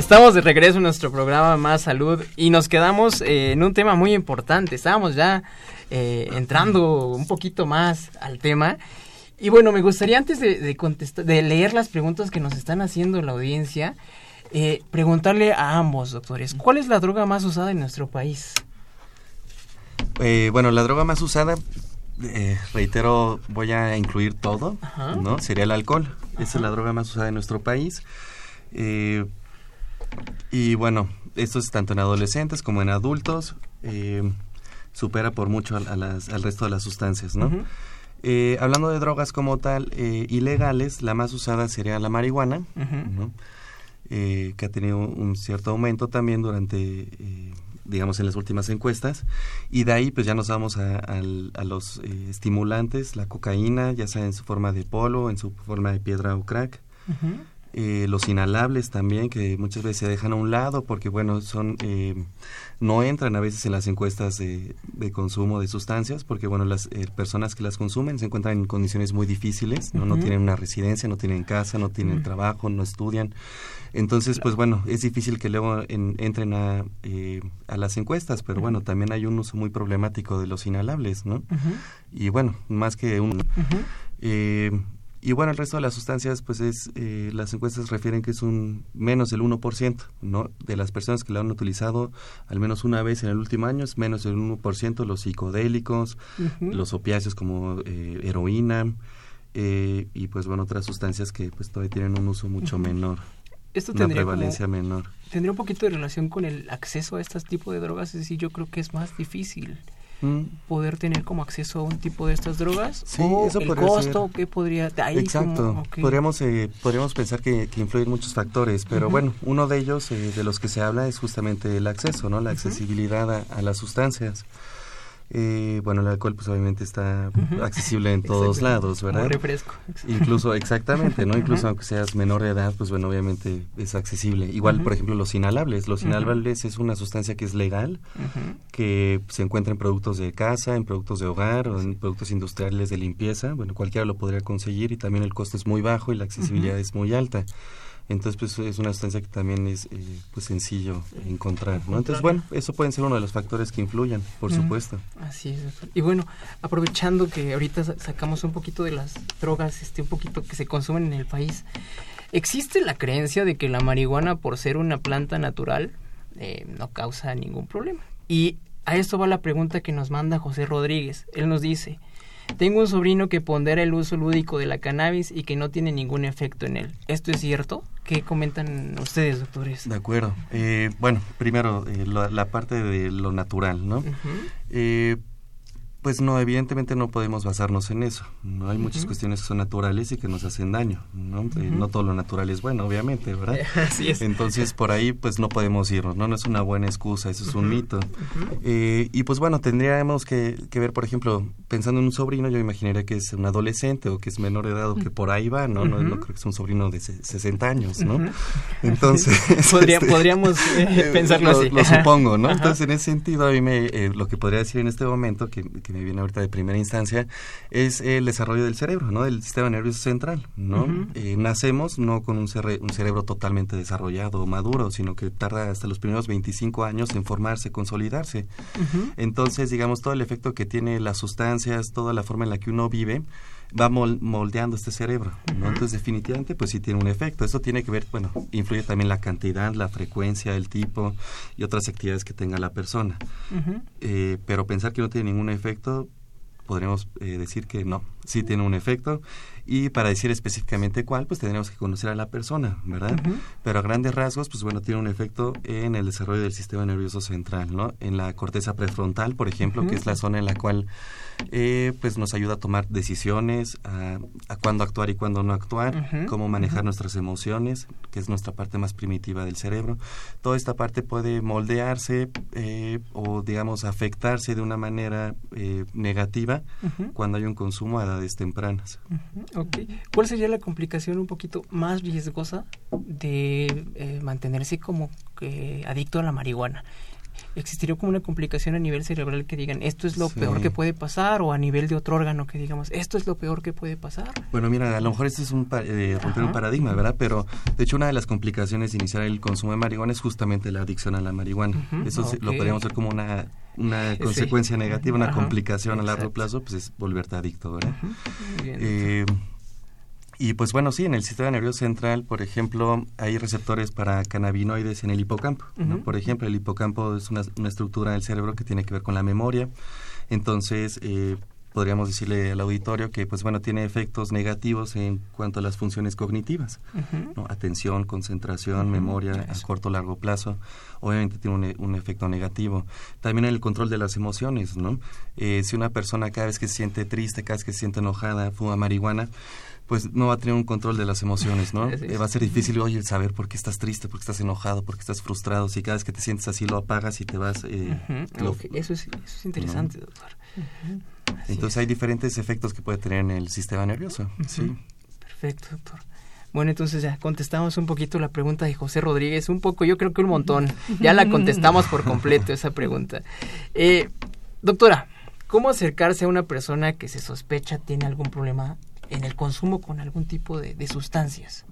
Estamos de regreso en nuestro programa Más Salud y nos quedamos eh, en un tema muy importante. Estábamos ya eh, entrando un poquito más al tema. Y bueno, me gustaría antes de, contestar, de leer las preguntas que nos están haciendo la audiencia, eh, preguntarle a ambos, doctores, ¿cuál es la droga más usada en nuestro país? bueno, la droga más usada, reitero, voy a incluir todo, ¿no? Sería el alcohol. Esa es la droga más usada en nuestro país. Eh, y bueno, esto es tanto en adolescentes como en adultos. Eh, supera por mucho al resto de las sustancias, ¿no? Eh, hablando de drogas como tal, eh, ilegales, la más usada sería la marihuana, que ha tenido un cierto aumento también durante, digamos, en las últimas encuestas. Y de ahí, pues ya nos vamos a, los estimulantes, la cocaína, ya sea en su forma de polo, en su forma de piedra o crack. Eh, los inhalables también, que muchas veces se dejan a un lado porque, bueno, son eh, no entran a veces en las encuestas de, consumo de sustancias porque, bueno, las eh, personas que las consumen se encuentran en condiciones muy difíciles, ¿no? no tienen una residencia, no tienen casa, no tienen trabajo, no estudian. Entonces, pues bueno, es difícil que luego entren a, a las encuestas, pero bueno, también hay un uso muy problemático de los inhalables, ¿no? Y bueno, más que un... Y bueno, el resto de las sustancias, pues es, eh, las encuestas refieren que es un menos del 1%, ¿no? De las personas que la han utilizado al menos una vez en el último año, es menos del 1% los psicodélicos, los opiáceos como eh, heroína, eh, y pues bueno, otras sustancias que pues todavía tienen un uso mucho menor. Esto una prevalencia menor. Tendría un poquito de relación con el acceso a este tipo de drogas, es decir, yo creo que es más difícil poder tener como acceso a un tipo de estas drogas sí, o eso el costo que podría exacto. podríamos eh, podríamos pensar que, que, influyen muchos factores pero bueno uno de ellos eh, de los que se habla es justamente el acceso no la accesibilidad a, a las sustancias eh, bueno, el alcohol pues obviamente está accesible en todos lados, ¿verdad? refresco. Incluso, exactamente, ¿no? Incluso aunque seas menor de edad, pues bueno, obviamente es accesible. Igual, por ejemplo, los inhalables. Los inhalables es una sustancia que es legal, que se encuentra en productos de casa, en productos de hogar o en productos industriales de limpieza. Bueno, cualquiera lo podría conseguir y también el costo es muy bajo y la accesibilidad es muy alta. Entonces, pues es una sustancia que también es eh, pues sencillo encontrar, ¿no? Entonces, bueno, eso pueden ser uno de los factores que influyan, por supuesto. Así es. Y bueno, aprovechando que ahorita sacamos un poquito de las drogas, este, un poquito que se consumen en el país, ¿existe la creencia de que la marihuana, por ser una planta natural, eh, no causa ningún problema? Y a esto va la pregunta que nos manda José Rodríguez. Él nos dice, tengo un sobrino que pondera el uso lúdico de la cannabis y que no tiene ningún efecto en él. ¿Esto es cierto? ¿Qué comentan ustedes, doctores? De acuerdo. Eh, bueno, primero, eh, la, parte de lo natural, ¿no? Pues no, evidentemente no podemos basarnos en eso. No hay muchas cuestiones que son naturales y que nos hacen daño. ¿no? Eh, no todo lo natural es bueno, obviamente, ¿verdad? Así es. Entonces por ahí pues no podemos irnos. No, no es una buena excusa, eso es un mito. Eh, y pues bueno, tendríamos que, que, ver, por ejemplo, pensando en un sobrino, yo imaginaría que es un adolescente o que es menor de edad o que por ahí va, ¿no? no, no, creo que es un sobrino de 60 años, ¿no? Entonces... Este, podríamos eh, pensarlo así. Lo, supongo, ¿no? Entonces en ese sentido a mí me, lo que podría decir en este momento que que viene ahorita de primera instancia, es el desarrollo del cerebro, ¿no? Del sistema nervioso central, ¿no? Eh, nacemos no con un, un, cerebro totalmente desarrollado o maduro, sino que tarda hasta los primeros 25 años en formarse, consolidarse. Entonces, digamos, todo el efecto que tiene las sustancias, toda la forma en la que uno vive, va moldeando este cerebro, ¿no? Entonces, definitivamente, pues sí tiene un efecto. Esto tiene que ver, bueno, influye también la cantidad, la frecuencia, el tipo y otras actividades que tenga la persona. Eh, pero pensar que no tiene ningún efecto, podríamos eh, decir que no, sí tiene un efecto y para decir específicamente cuál, pues tendríamos que conocer a la persona, ¿verdad? Pero a grandes rasgos, pues bueno, tiene un efecto en el desarrollo del sistema nervioso central, ¿no? En la corteza prefrontal, por ejemplo, que es la zona en la cual eh, pues nos ayuda a tomar decisiones, a, a cuándo actuar y cuándo no actuar, cómo manejar nuestras emociones, que es nuestra parte más primitiva del cerebro. Toda esta parte puede moldearse eh, o, digamos, afectarse de una manera eh, negativa cuando hay un consumo a edades tempranas. ¿Cuál sería la complicación un poquito más riesgosa de mantenerse como adicto a la marihuana? ¿Existiría como una complicación a nivel cerebral que digan esto es lo peor que puede pasar o a nivel de otro órgano que digamos esto es lo peor que puede pasar? Bueno, mira, a lo mejor esto es un eh, romper un paradigma, ¿verdad? Pero de hecho una de las complicaciones de iniciar el consumo de marihuana es justamente la adicción a la marihuana. Eso lo podríamos ver como una una consecuencia negativa, una complicación a largo plazo, pues es volverte adicto, ¿verdad? Eh, y pues bueno, sí, en el sistema nervioso central, por ejemplo, hay receptores para cannabinoides en el hipocampo. Por ejemplo, el hipocampo es una, una, estructura del cerebro que tiene que ver con la memoria. Entonces, eh, podríamos decirle al auditorio que pues bueno tiene efectos negativos en cuanto a las funciones cognitivas atención concentración memoria a corto o largo plazo obviamente tiene un, efecto negativo. También el control de las emociones no eh, si una persona cada vez que se siente triste cada vez que se siente enojada fuma marihuana pues no va a tener un control de las emociones, ¿no? Eh, va a ser difícil, oye, el saber por qué estás triste, por qué estás enojado, por qué estás frustrado. Si cada vez que te sientes así lo apagas y te vas... Eh, eso, es, interesante, doctor. Entonces hay diferentes efectos que puede tener en el sistema nervioso. Sí. Perfecto, doctor. Bueno, entonces ya contestamos un poquito la pregunta de José Rodríguez, un poco, yo creo que un montón. Ya la contestamos por completo esa pregunta. Eh, doctora, ¿cómo acercarse a una persona que se sospecha tiene algún problema en el consumo con algún tipo de, sustancias?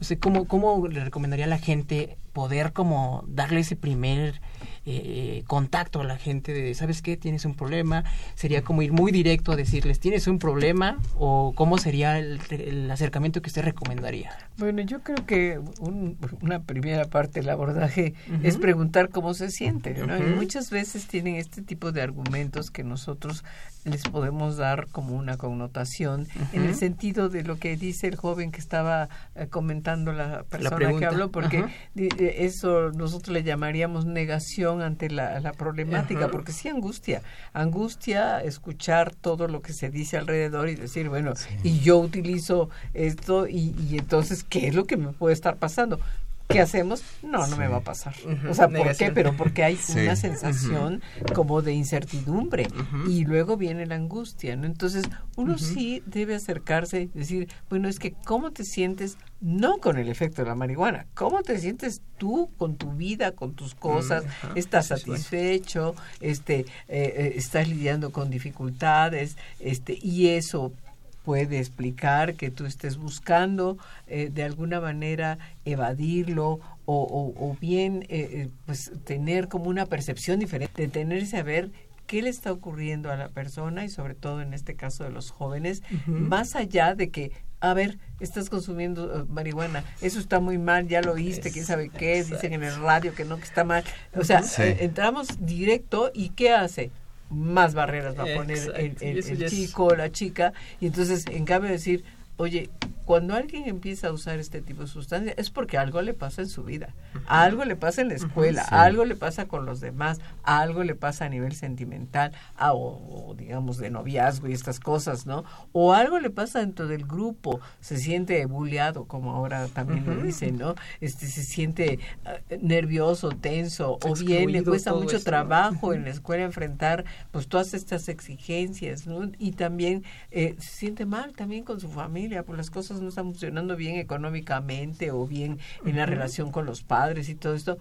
O sea, ¿cómo, ¿cómo le recomendaría a la gente poder como darle ese primer eh, contacto a la gente de, ¿sabes qué? Tienes un problema. Sería como ir muy directo a decirles, ¿tienes un problema? ¿O cómo sería el, acercamiento que usted recomendaría? Bueno, yo creo que una primera parte del abordaje es preguntar cómo se siente, ¿no? Y muchas veces tienen este tipo de argumentos que nosotros les podemos dar como una connotación en el sentido de lo que dice el joven que estaba eh, comentando la persona que habló, porque eso nosotros le llamaríamos negación ante la, problemática, porque sí angustia, angustia escuchar todo lo que se dice alrededor y decir, bueno, y yo utilizo esto y, y entonces, ¿qué es lo que me puede estar pasando? ¿Qué hacemos? No, no me va a pasar. O sea, ¿por qué? Pero porque hay una sensación como de incertidumbre y luego viene la angustia, ¿no? Entonces, uno sí debe acercarse y decir, bueno, es que ¿cómo te sientes? No con el efecto de la marihuana, ¿cómo te sientes tú con tu vida, con tus cosas? ¿Estás satisfecho? Este, eh, eh, ¿Estás lidiando con dificultades? Este, y eso puede explicar que tú estés buscando eh, de alguna manera evadirlo o, o, bien eh, eh, pues tener como una percepción diferente, detenerse a ver qué le está ocurriendo a la persona y sobre todo en este caso de los jóvenes, más allá de que, a ver, estás consumiendo marihuana, eso está muy mal, ya lo oíste, quién sabe qué, dicen en el radio que no, que está mal. O sea, entramos directo y ¿qué hace? Más barreras va a poner el, el, chico o la chica. Y entonces en cambio de decir oye cuando alguien empieza a usar este tipo de sustancias es porque algo le pasa en su vida, algo le pasa en la escuela, algo le pasa con los demás, algo le pasa a nivel sentimental, o, digamos de noviazgo y estas cosas, ¿no? O algo le pasa dentro del grupo, se siente bulleado, como ahora también lo dicen, ¿no? Este se siente ah, nervioso, tenso, o bien le cuesta mucho trabajo en la escuela enfrentar pues todas estas exigencias, ¿no? Y también eh, se siente mal también con su familia por las cosas no están funcionando bien económicamente o bien en la relación con los padres y todo esto.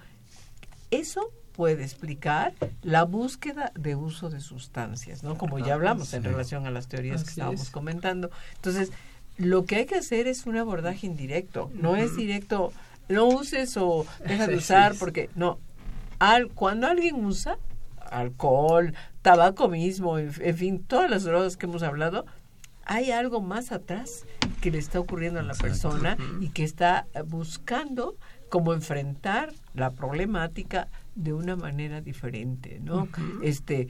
Eso puede explicar la búsqueda de uso de sustancias, ¿no? Como ya hablamos en relación a las teorías que estábamos comentando. Entonces, lo que hay que hacer es un abordaje indirecto, no es directo, no uses o deja de usar porque no. Al, cuando alguien usa alcohol, tabaco mismo, en fin, todas las drogas que hemos hablado, hay algo más atrás que le está ocurriendo a la persona y que está buscando cómo enfrentar la problemática de una manera diferente, ¿no? Este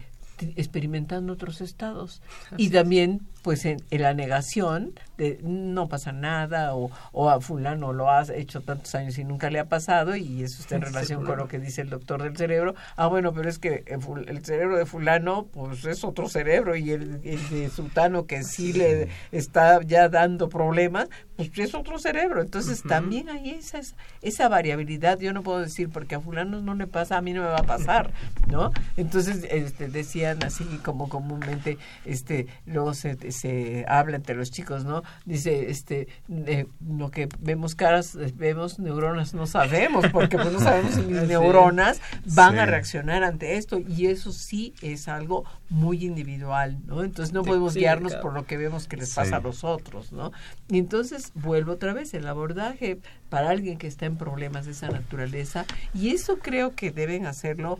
experimentando otros estados. Y también pues en, la negación de no pasa nada o, o, a fulano lo has hecho tantos años y nunca le ha pasado y eso está en relación con lo que dice el doctor del cerebro. Ah, bueno, pero es que el, cerebro de fulano pues es otro cerebro y el, de sultano que sí le está ya dando problemas, pues es otro cerebro. Entonces también hay esa, esa variabilidad. Yo no puedo decir porque a fulano no le pasa, a mí no me va a pasar, ¿no? Entonces este, decía decían así como comúnmente, este, luego se, se habla entre los chicos, ¿no? Dice, este, lo que vemos caras, vemos neuronas, no sabemos, porque pues no sabemos si mis neuronas van a reaccionar ante esto, y eso sí es algo muy individual, ¿no? Entonces no podemos guiarnos por lo que vemos que les pasa a los otros, ¿no? Y entonces vuelvo otra vez, el abordaje para alguien que está en problemas de esa naturaleza, y eso creo que deben hacerlo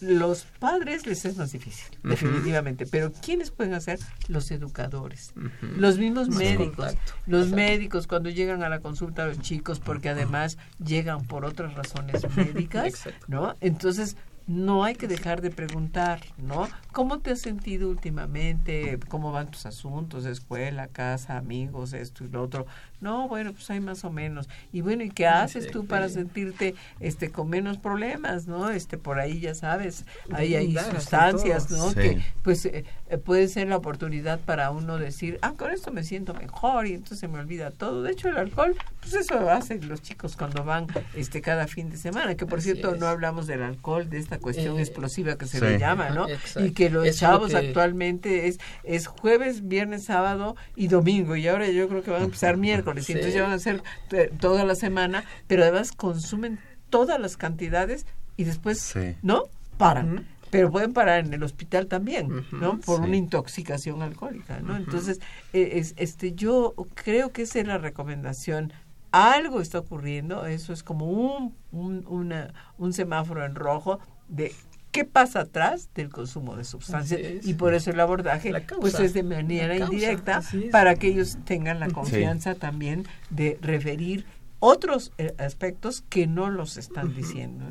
los padres les es más difícil, definitivamente, pero ¿quiénes pueden hacer? Los educadores, los mismos médicos, los médicos cuando llegan a la consulta a los chicos, porque además llegan por otras razones médicas, ¿no? Entonces, no hay que dejar de preguntar, ¿no? ¿Cómo te has sentido últimamente? ¿Cómo van tus asuntos? Escuela, casa, amigos, esto y lo otro. No, bueno, pues hay más o menos. Y bueno, ¿y qué haces tú para sentirte este con menos problemas, no? Este por ahí ya sabes, ahí hay sustancias, ¿no? Que pues eh, eh, puede ser la oportunidad para uno decir, "Ah, con esto me siento mejor" y entonces se me olvida todo. De hecho, el alcohol, pues eso hacen los chicos cuando van este cada fin de semana, que por cierto no hablamos del alcohol, de esta cuestión eh, explosiva que se le llama, ¿no? Y que los chavos actualmente es es jueves, viernes, sábado y domingo y ahora yo creo que van a empezar miércoles y entonces ya van a hacer eh, toda la semana, pero además consumen todas las cantidades y después, ¿no? Paran. Pero pueden parar en el hospital también, ¿no? Por una intoxicación alcohólica, ¿no? Entonces, eh, es, este, yo creo que esa es la recomendación algo está ocurriendo, eso es como un, un, una, un semáforo en rojo de qué pasa atrás del consumo de sustancias. Y por eso el abordaje pues es de manera indirecta para que ellos tengan la confianza también de referir otros eh, aspectos que no los están diciendo.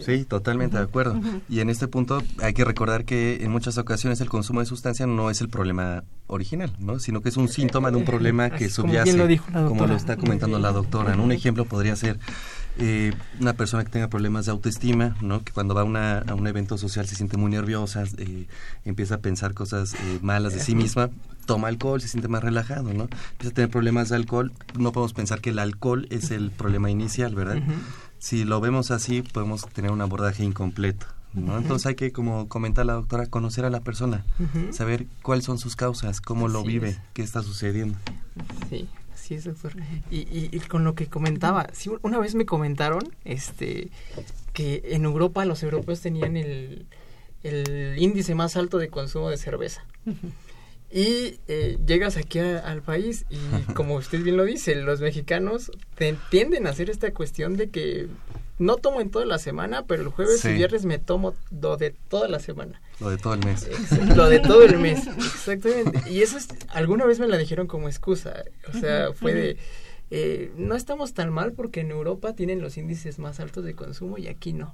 Sí, totalmente de acuerdo. Y en este punto hay que recordar que en muchas ocasiones el consumo de sustancia no es el problema original, ¿no? sino que es un síntoma de un problema que subyace, como lo está comentando la doctora. Un ejemplo podría ser eh, una persona que tenga problemas de autoestima, ¿no? que cuando va a, un evento social se siente muy nerviosa, eh, empieza a pensar cosas eh, malas de sí misma, toma alcohol, se siente más relajado, ¿no? Empieza a tener problemas de alcohol, no podemos pensar que el alcohol es el problema inicial, ¿verdad? Si lo vemos así, podemos tener un abordaje incompleto. ¿no? Entonces hay que, como comenta la doctora, conocer a la persona, saber cuáles son sus causas, cómo lo vive, qué está sucediendo. Sí. Sí, es doctor. Y, y, con lo que comentaba, sí, una vez me comentaron este que en Europa los europeos tenían el, el índice más alto de consumo de cerveza. Y eh, llegas aquí al país y como usted bien lo dice, los mexicanos tienden a hacer esta cuestión de que no tomo en toda la semana, pero el jueves y viernes me tomo lo de toda la semana. Lo de todo el mes. lo de todo el mes, exactamente. Y eso es, alguna vez me la dijeron como excusa. O sea, fue de eh, no estamos tan mal porque en Europa tienen los índices más altos de consumo y aquí no.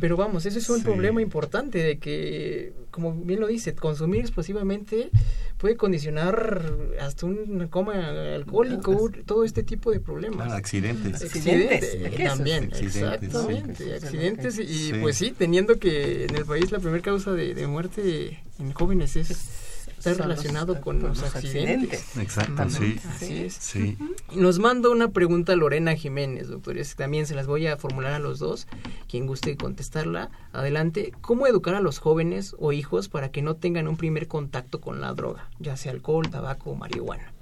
Pero vamos, ese es un problema importante de que, como bien lo dice, consumir explosivamente puede condicionar hasta un coma alcohólico, todo este tipo de problemas. accidentes. Accidentes, también, exactamente. Accidentes y pues sí, teniendo que en el país la primera causa de, de muerte en jóvenes es está relacionado con los, accidentes. Exacto, sí. Así es. Sí. Nos manda una pregunta Lorena Jiménez, doctores. También se las voy a formular a los dos. Quien guste contestarla, adelante. ¿Cómo educar a los jóvenes o hijos para que no tengan un primer contacto con la droga, ya sea alcohol, tabaco o marihuana?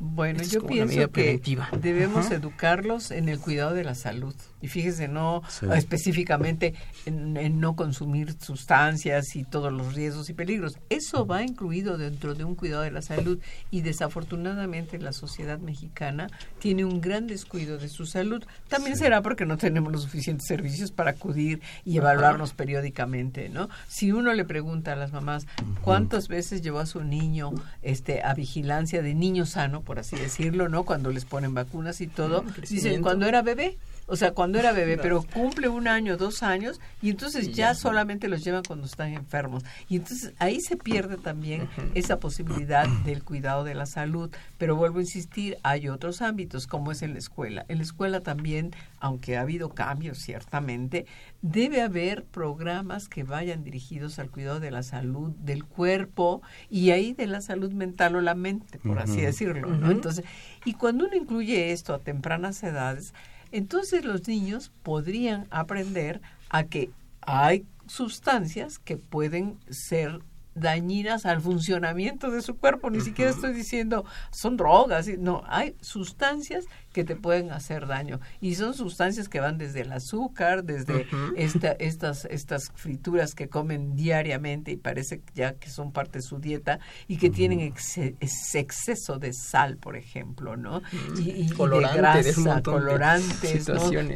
Bueno, yo pienso que debemos educarlos en el cuidado de la salud. Y fíjese, no específicamente en, no consumir sustancias y todos los riesgos y peligros. Eso va incluido dentro de un cuidado de la salud y desafortunadamente la sociedad mexicana tiene un gran descuido de su salud. También será porque no tenemos los suficientes servicios para acudir y evaluarnos periódicamente, ¿no? Si uno le pregunta a las mamás cuántas veces llevó a su niño este a vigilancia de niño sano, por así decirlo, ¿no? Cuando les ponen vacunas y todo, dicen cuando era bebé o sea, cuando era bebé, pero cumple un año, dos años, y entonces ya, solamente los llevan cuando están enfermos. Y entonces ahí se pierde también esa posibilidad del cuidado de la salud. Pero vuelvo a insistir, hay otros ámbitos, como es en la escuela. En la escuela también, aunque ha habido cambios ciertamente, debe haber programas que vayan dirigidos al cuidado de la salud del cuerpo y ahí de la salud mental o la mente, por así decirlo, ¿no? Entonces, y cuando uno incluye esto a tempranas edades, entonces los niños podrían aprender a que hay sustancias que pueden ser dañinas al funcionamiento de su cuerpo. Ni siquiera estoy diciendo son drogas, no, hay sustancias que te pueden hacer daño. Y son sustancias que van desde el azúcar, desde esta, estas estas frituras que comen diariamente y parece ya que son parte de su dieta y que tienen exceso de sal, por ejemplo, ¿no? Y, de grasa, colorantes,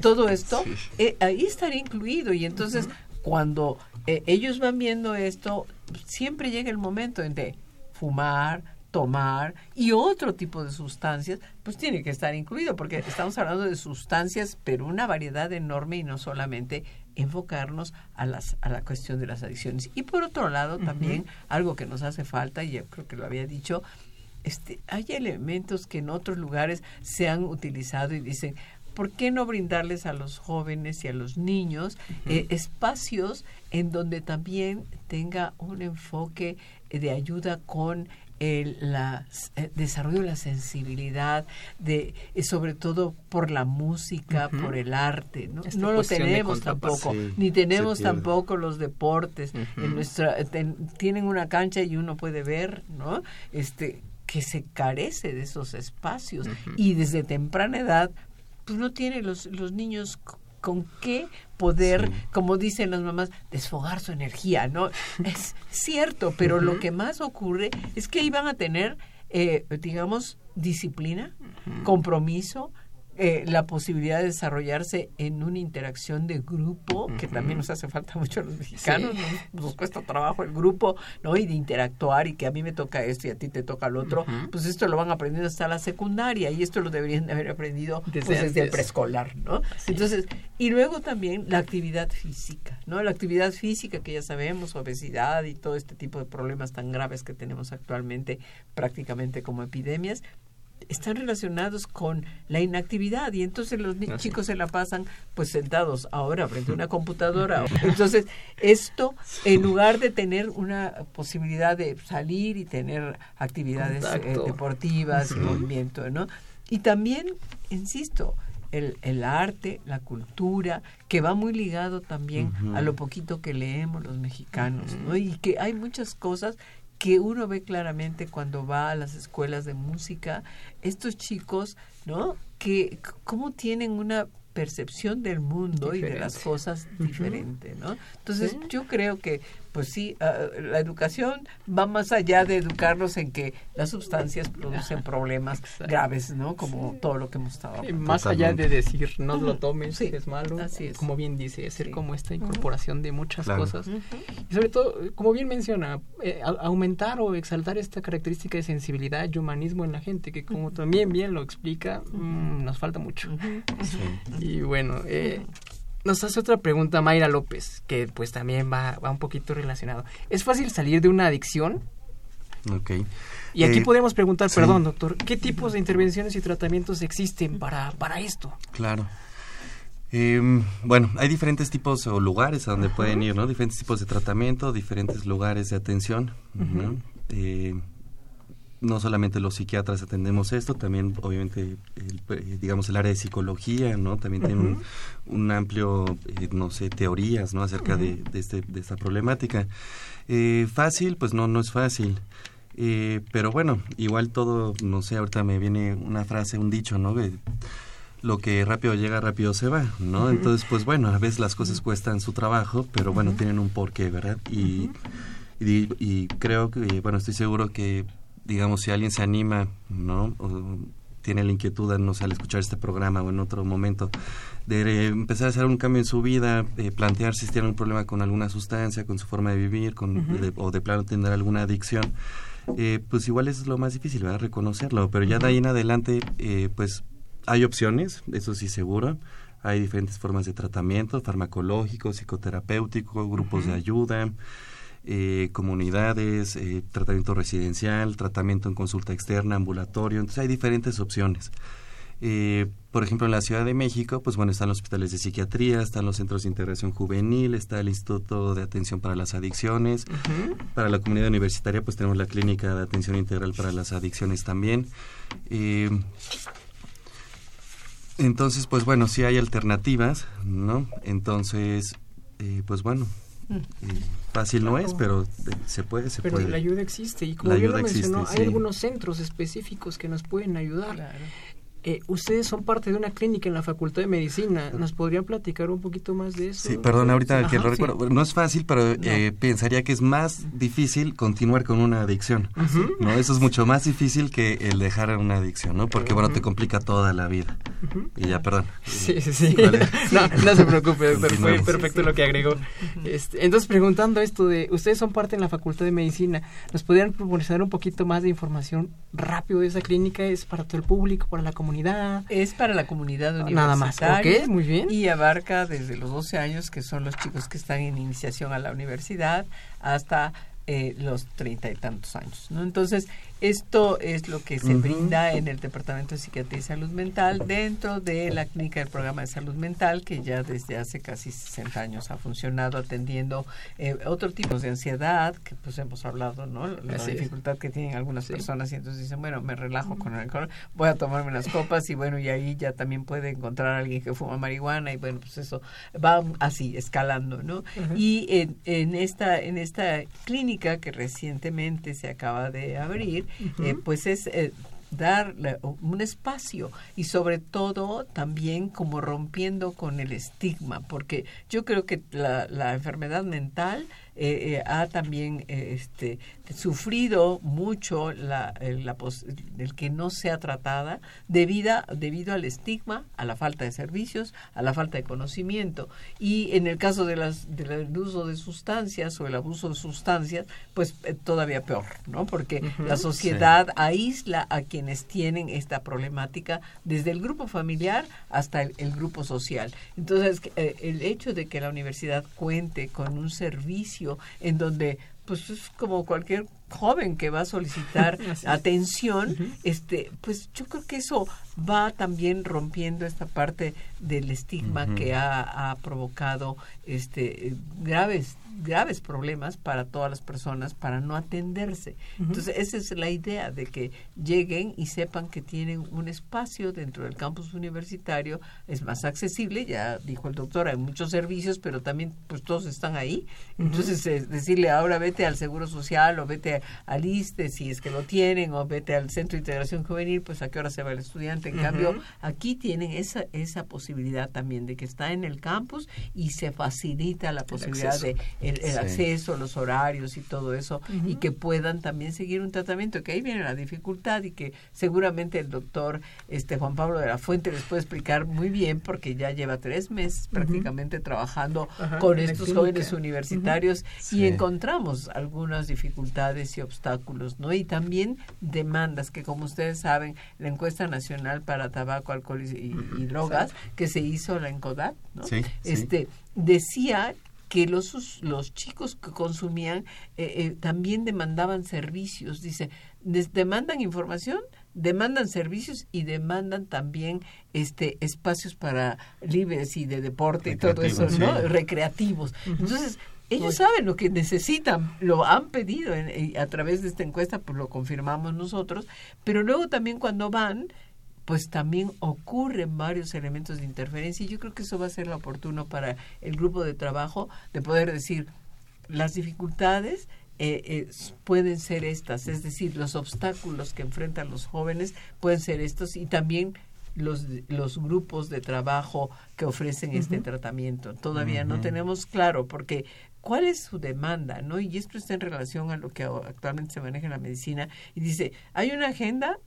todo esto eh, ahí estaría incluido. Y entonces cuando eh, ellos van viendo esto, siempre llega el momento en de fumar, tomar y otro tipo de sustancias, pues tiene que estar incluido, porque estamos hablando de sustancias, pero una variedad enorme y no solamente enfocarnos a, las, a la cuestión de las adicciones. Y por otro lado, también algo que nos hace falta, y yo creo que lo había dicho, este, hay elementos que en otros lugares se han utilizado y dicen, ¿por qué no brindarles a los jóvenes y a los niños eh, espacios en donde también tenga un enfoque de ayuda con el la, eh, desarrollo de la sensibilidad, de eh, sobre todo por la música, por el arte, no, no lo tenemos tampoco, ni tenemos tampoco los deportes. En nuestra tienen una cancha y uno puede ver, ¿no? Este que se carece de esos espacios y desde temprana edad pues no tienen los, los niños con qué poder, como dicen las mamás, desfogar su energía, ¿no? Es cierto, pero lo que más ocurre es que iban a tener, eh, digamos, disciplina, compromiso, eh, la posibilidad de desarrollarse en una interacción de grupo, que también nos hace falta mucho a los mexicanos, nos, cuesta trabajo el grupo, ¿no? Y de interactuar y que a mí me toca esto y a ti te toca lo otro, pues esto lo van aprendiendo hasta la secundaria y esto lo deberían haber aprendido desde, pues, el preescolar, ¿no? Entonces, y luego también la actividad física, ¿no? La actividad física que ya sabemos, obesidad y todo este tipo de problemas tan graves que tenemos actualmente prácticamente como epidemias, están relacionados con la inactividad y entonces los chicos se la pasan pues sentados ahora frente a una computadora. Entonces, esto en lugar de tener una posibilidad de salir y tener actividades eh, deportivas y movimiento, ¿no? Y también, insisto, el, el, arte, la cultura, que va muy ligado también a lo poquito que leemos los mexicanos, ¿no? Y que hay muchas cosas que uno ve claramente cuando va a las escuelas de música, estos chicos, ¿no? Que cómo tienen una percepción del mundo y de las cosas diferente, ¿no? Entonces yo creo que pues sí, ah, la educación va más allá de educarlos en que las sustancias producen problemas graves, ¿no? Como todo lo que hemos estado hablando. Más allá de decir no lo tomes, es malo, así es. como bien dice, ser como esta incorporación de muchas cosas. Y sobre todo, como bien menciona, eh, aumentar o exaltar esta característica de sensibilidad y humanismo en la gente, que como también bien lo explica, mm, nos falta mucho. Y bueno, eh, nos hace otra pregunta Mayra López, que pues también va, va un poquito relacionado. ¿Es fácil salir de una adicción? Ok. Y aquí eh, podemos preguntar, perdón, doctor, ¿qué tipos de intervenciones y tratamientos existen para, para esto? Claro. Em, bueno, hay diferentes tipos o lugares a donde pueden ir, ¿no? Diferentes tipos de tratamiento, diferentes lugares de atención no solamente los psiquiatras atendemos esto, también obviamente, eh, digamos, el área de psicología, ¿no? También tiene un, amplio, eh, no sé, teorías, ¿no? Acerca de, este, de esta problemática. Eh, fácil, pues no, no es fácil. pero bueno, igual todo, no sé, ahorita me viene una frase, un dicho, ¿no? lo que rápido llega, rápido se va, ¿no? Entonces, pues bueno, a veces las cosas cuestan su trabajo, pero bueno, tienen un porqué, ¿verdad? y, y, creo que, bueno, estoy seguro que digamos, si alguien se anima, ¿no? O tiene la inquietud, no sé, al escuchar este programa o en otro momento, de empezar a hacer un cambio en su vida, de plantear si tiene un problema con alguna sustancia, con su forma de vivir, con, o de plano tener alguna adicción, eh, pues igual es lo más difícil, ¿verdad? Reconocerlo, pero ya de ahí en adelante, eh, pues hay opciones, eso sí seguro. Hay diferentes formas de tratamiento, farmacológico, psicoterapéutico, grupos de ayuda, eh, comunidades, eh, tratamiento residencial, tratamiento en consulta externa, ambulatorio, entonces hay diferentes opciones. Eh, por ejemplo, en la Ciudad de México, pues bueno, están los hospitales de psiquiatría, están los centros de integración juvenil, está el Instituto de Atención para las Adicciones. Para la comunidad universitaria, pues tenemos la Clínica de Atención Integral para las Adicciones también. entonces, pues bueno, sí hay alternativas, ¿no? Entonces, pues bueno, fácil no es, pero se puede, se pero puede. Pero la ayuda existe y como bien lo mencionó, hay algunos centros específicos que nos pueden ayudar. Claro. Eh, ustedes son parte de una clínica en la Facultad de Medicina. ¿Nos podrían platicar un poquito más de eso? Sí, perdón, ahorita que lo recuerdo. No es fácil, pero eh, pensaría que es más difícil continuar con una adicción. ¿no? Eso es mucho más difícil que el dejar una adicción, ¿no? Porque, bueno, te complica toda la vida. Y ya, perdón. Sí, sí, sí. no, no se preocupe, doctor. Fue perfecto lo que agregó. Este, entonces, preguntando esto de, ustedes son parte en la Facultad de Medicina, ¿nos podrían proporcionar un poquito más de información rápido de esa clínica? ¿Es para todo el público, para la comunidad? Es para la comunidad universitaria. Nada más, ok, muy bien. Y abarca desde los 12 años, que son los chicos que están en iniciación a la universidad, hasta eh, los treinta y tantos años. ¿no? Entonces, esto es lo que se brinda en el Departamento de Psiquiatría y Salud Mental dentro de la clínica del programa de salud mental que ya desde hace casi 60 años ha funcionado atendiendo eh, otros tipos de ansiedad que pues hemos hablado, ¿no? La dificultad que tienen algunas personas y entonces dicen, bueno, me relajo con el alcohol, voy a tomarme unas copas y bueno, y ahí ya también puede encontrar a alguien que fuma marihuana y bueno, pues eso va así escalando, ¿no? Y en, en esta en esta clínica que recientemente se acaba de abrir, eh, pues es eh, dar un espacio y sobre todo también como rompiendo con el estigma, porque yo creo que la, la enfermedad mental eh, eh, ha también eh, este, sufrido mucho la, el, que no sea tratada debido, debido al estigma, a la falta de servicios, a la falta de conocimiento. Y en el caso de las, del uso de sustancias o el abuso de sustancias, pues todavía peor, ¿no? Porque la sociedad aísla a quienes tienen esta problemática desde el grupo familiar hasta el, el grupo social. Entonces, el hecho de que la universidad cuente con un servicio en donde pues es como cualquier joven que va a solicitar atención, este, pues yo creo que eso va también rompiendo esta parte del estigma que ha, ha, provocado este graves graves problemas para todas las personas para no atenderse. Entonces, esa es la idea de que lleguen y sepan que tienen un espacio dentro del campus universitario, es más accesible, ya dijo el doctor, hay muchos servicios, pero también pues todos están ahí. Entonces, decirle ahora vete al Seguro Social o vete al ISTE si es que lo tienen o vete al Centro de Integración Juvenil, pues a qué hora se va el estudiante. En cambio, aquí tienen esa, esa posibilidad también de que está en el campus y se facilita la posibilidad de el, acceso, los horarios y todo eso, y que puedan también seguir un tratamiento, que ahí viene la dificultad y que seguramente el doctor este Juan Pablo de la Fuente les puede explicar muy bien, porque ya lleva tres meses prácticamente trabajando con estos jóvenes universitarios y encontramos algunas dificultades y obstáculos, ¿no? Y también demandas, que como ustedes saben, la encuesta nacional para tabaco, alcohol y, drogas, que se hizo la ENCODAT, ¿no? este, decía que los, los chicos que consumían eh, eh, también demandaban servicios. Dice, demandan información, demandan servicios y demandan también este espacios para libres y de deporte y todo eso, ¿no? Recreativos. Entonces, ellos saben lo que necesitan, lo han pedido a través de esta encuesta, pues lo confirmamos nosotros, pero luego también cuando van, pues también ocurren varios elementos de interferencia y yo creo que eso va a ser lo oportuno para el grupo de trabajo de poder decir las dificultades eh, eh, pueden ser estas, es decir, los obstáculos que enfrentan los jóvenes pueden ser estos y también los, los grupos de trabajo que ofrecen este tratamiento. Todavía no tenemos claro porque cuál es su demanda, ¿no? Y esto está en relación a lo que actualmente se maneja en la medicina y dice, hay una agenda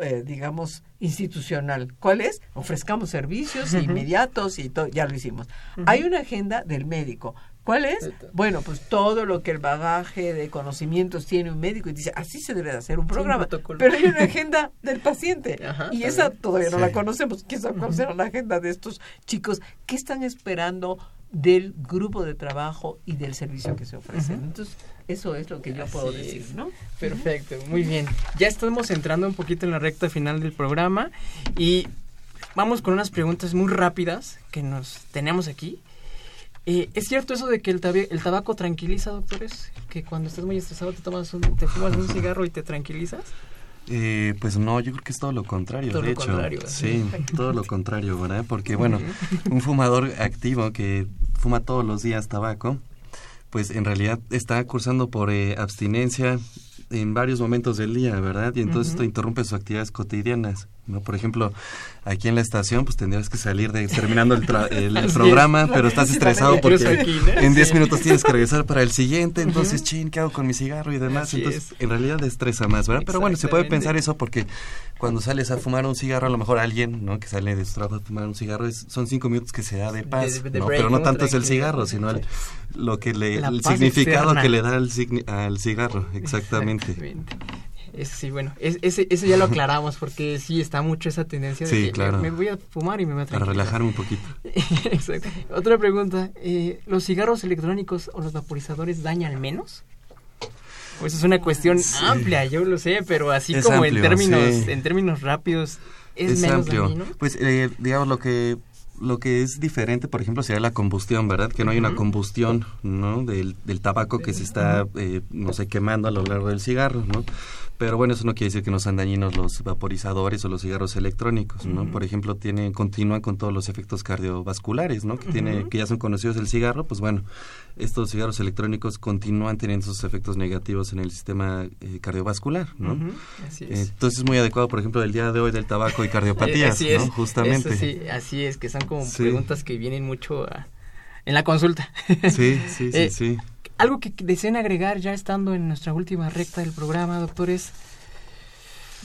eh, digamos, institucional. ¿Cuál es? Ofrezcamos servicios inmediatos y todo, ya lo hicimos. Hay una agenda del médico. ¿Cuál es? Bueno, pues todo lo que el bagaje de conocimientos tiene un médico y dice, así se debe de hacer un programa. pero hay una agenda del paciente y esa todavía no la conocemos. ¿Quién sabe será la agenda de estos chicos? ¿Qué están esperando del grupo de trabajo y del servicio que se ofrece? Entonces, eso es lo que yo puedo decir, ¿no? Perfecto, muy bien. Ya estamos entrando un poquito en la recta final del programa y vamos con unas preguntas muy rápidas que nos tenemos aquí. Eh, ¿Es cierto eso de que el, el, tabaco tranquiliza, doctores? Que cuando estás muy estresado te tomas un, te fumas un cigarro y te tranquilizas. Eh, pues no, yo creo que es todo lo contrario, todo de lo hecho. Contrario, sí, todo lo contrario, ¿verdad? Porque bueno, un fumador activo que fuma todos los días tabaco, pues en realidad está cursando por eh, abstinencia en varios momentos del día, ¿verdad? Y entonces esto interrumpe sus actividades cotidianas. ¿No? Por ejemplo, aquí en la estación, pues tendrías que salir de terminando el, programa, pero estás estresado porque en 10 minutos tienes que regresar para el siguiente, entonces, chin, ¿qué hago con mi cigarro y demás? entonces, en realidad estresa más, ¿verdad? Pero bueno, se puede pensar eso porque cuando sales a fumar un cigarro, a lo mejor alguien, ¿no? Que sale de su trabajo a fumar un cigarro, son cinco minutos que se da de paz, ¿no? pero no tanto es el cigarro, sino lo que le, el significado que le da al, al cigarro, exactamente. Eso sí, bueno, ese, eso ya lo aclaramos porque sí está mucho esa tendencia de que me, voy a fumar y me voy a Para relajarme un poquito. Exacto. Otra pregunta, eh, ¿los cigarros electrónicos o los vaporizadores dañan menos? Pues es una cuestión amplia, yo lo sé, pero así como en términos en términos rápidos es, menos amplio. Pues eh, digamos lo que lo que es diferente, por ejemplo, sería la combustión, ¿verdad? Que no hay una combustión, ¿no? Del, del tabaco que se está, eh, no sé, quemando a lo largo del cigarro, ¿no? Pero bueno, eso no quiere decir que no sean dañinos los vaporizadores o los cigarros electrónicos, ¿no? Por ejemplo, tienen, continúan con todos los efectos cardiovasculares, ¿no? Que, tiene, que ya son conocidos del cigarro, pues bueno, estos cigarros electrónicos continúan teniendo sus efectos negativos en el sistema eh, cardiovascular, ¿no? Así es. Entonces es muy adecuado, por ejemplo, el día de hoy del tabaco y cardiopatías, así ¿no? Justamente. sí, así es, que son como preguntas que vienen mucho en la consulta. Sí, sí, sí, eh, sí. Algo que deseen agregar ya estando en nuestra última recta del programa, doctores.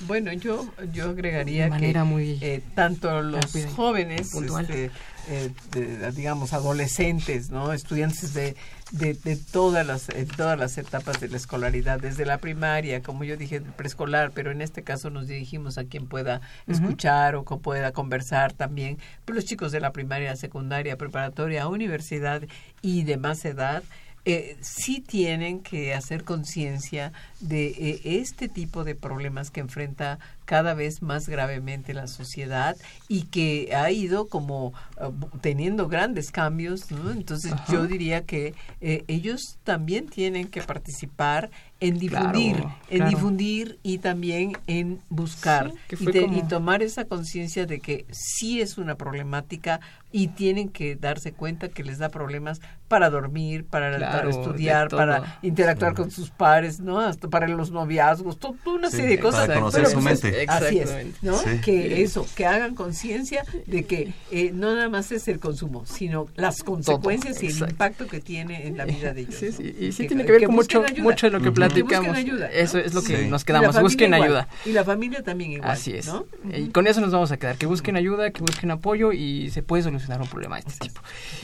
Bueno, yo yo agregaría que muy eh, tanto los jóvenes, este, eh, digamos adolescentes, no, estudiantes de, de, todas las todas las etapas de la escolaridad, desde la primaria, como yo dije, preescolar, pero en este caso nos dirigimos a quien pueda escuchar o que pueda conversar también, pues los chicos de la primaria, secundaria, preparatoria, universidad y de más edad eh, sí tienen que hacer conciencia de eh, este tipo de problemas que enfrenta cada vez más gravemente la sociedad y que ha ido como uh, teniendo grandes cambios, ¿no? Entonces yo diría que eh, ellos también tienen que participar en difundir, en difundir y también en buscar y, tomar esa conciencia de que sí es una problemática y tienen que darse cuenta que les da problemas para dormir, para, estudiar, para interactuar con sus pares, ¿no? Hasta para los noviazgos, toda una serie de cosas. Para conocer su mente. Así es, ¿no? Que eso, que hagan conciencia de que eh, no nada más es el consumo, sino las consecuencias y el impacto que tiene en la vida de ellos. Sí, sí, y sí tiene que ver con mucho, mucho de lo que platicamos. Ayuda, Eso es lo que nos quedamos, busquen ayuda. Y la familia también igual. Así es. Y con eso nos vamos a quedar, que busquen ayuda, que busquen apoyo y se puede solucionar un problema de este tipo.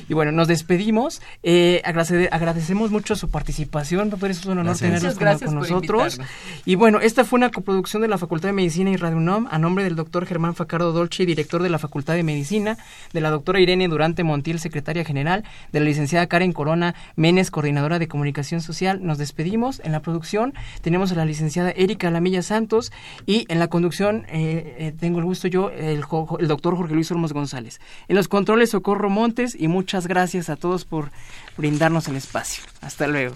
Y bueno, nos despedimos. Eh, agradecemos mucho su participación, doctor, es un honor tenerlos con, nosotros. Y bueno, esta fue una coproducción de la Facultad de Medicina y Radio UNAM a nombre del doctor Germán Facardo Dolce, director de la Facultad de Medicina, de la doctora Irene Durante Montiel, secretaria general, de la licenciada Karen Corona Menes, coordinadora de comunicación social. Nos despedimos. En la producción tenemos a la licenciada Erika Lamilla Santos y en la conducción eh, eh, tengo el gusto yo, el, el doctor Jorge Luis Olmos González. En los controles Socorro Montes y muchas gracias a todos por brindarnos el espacio. Hasta luego.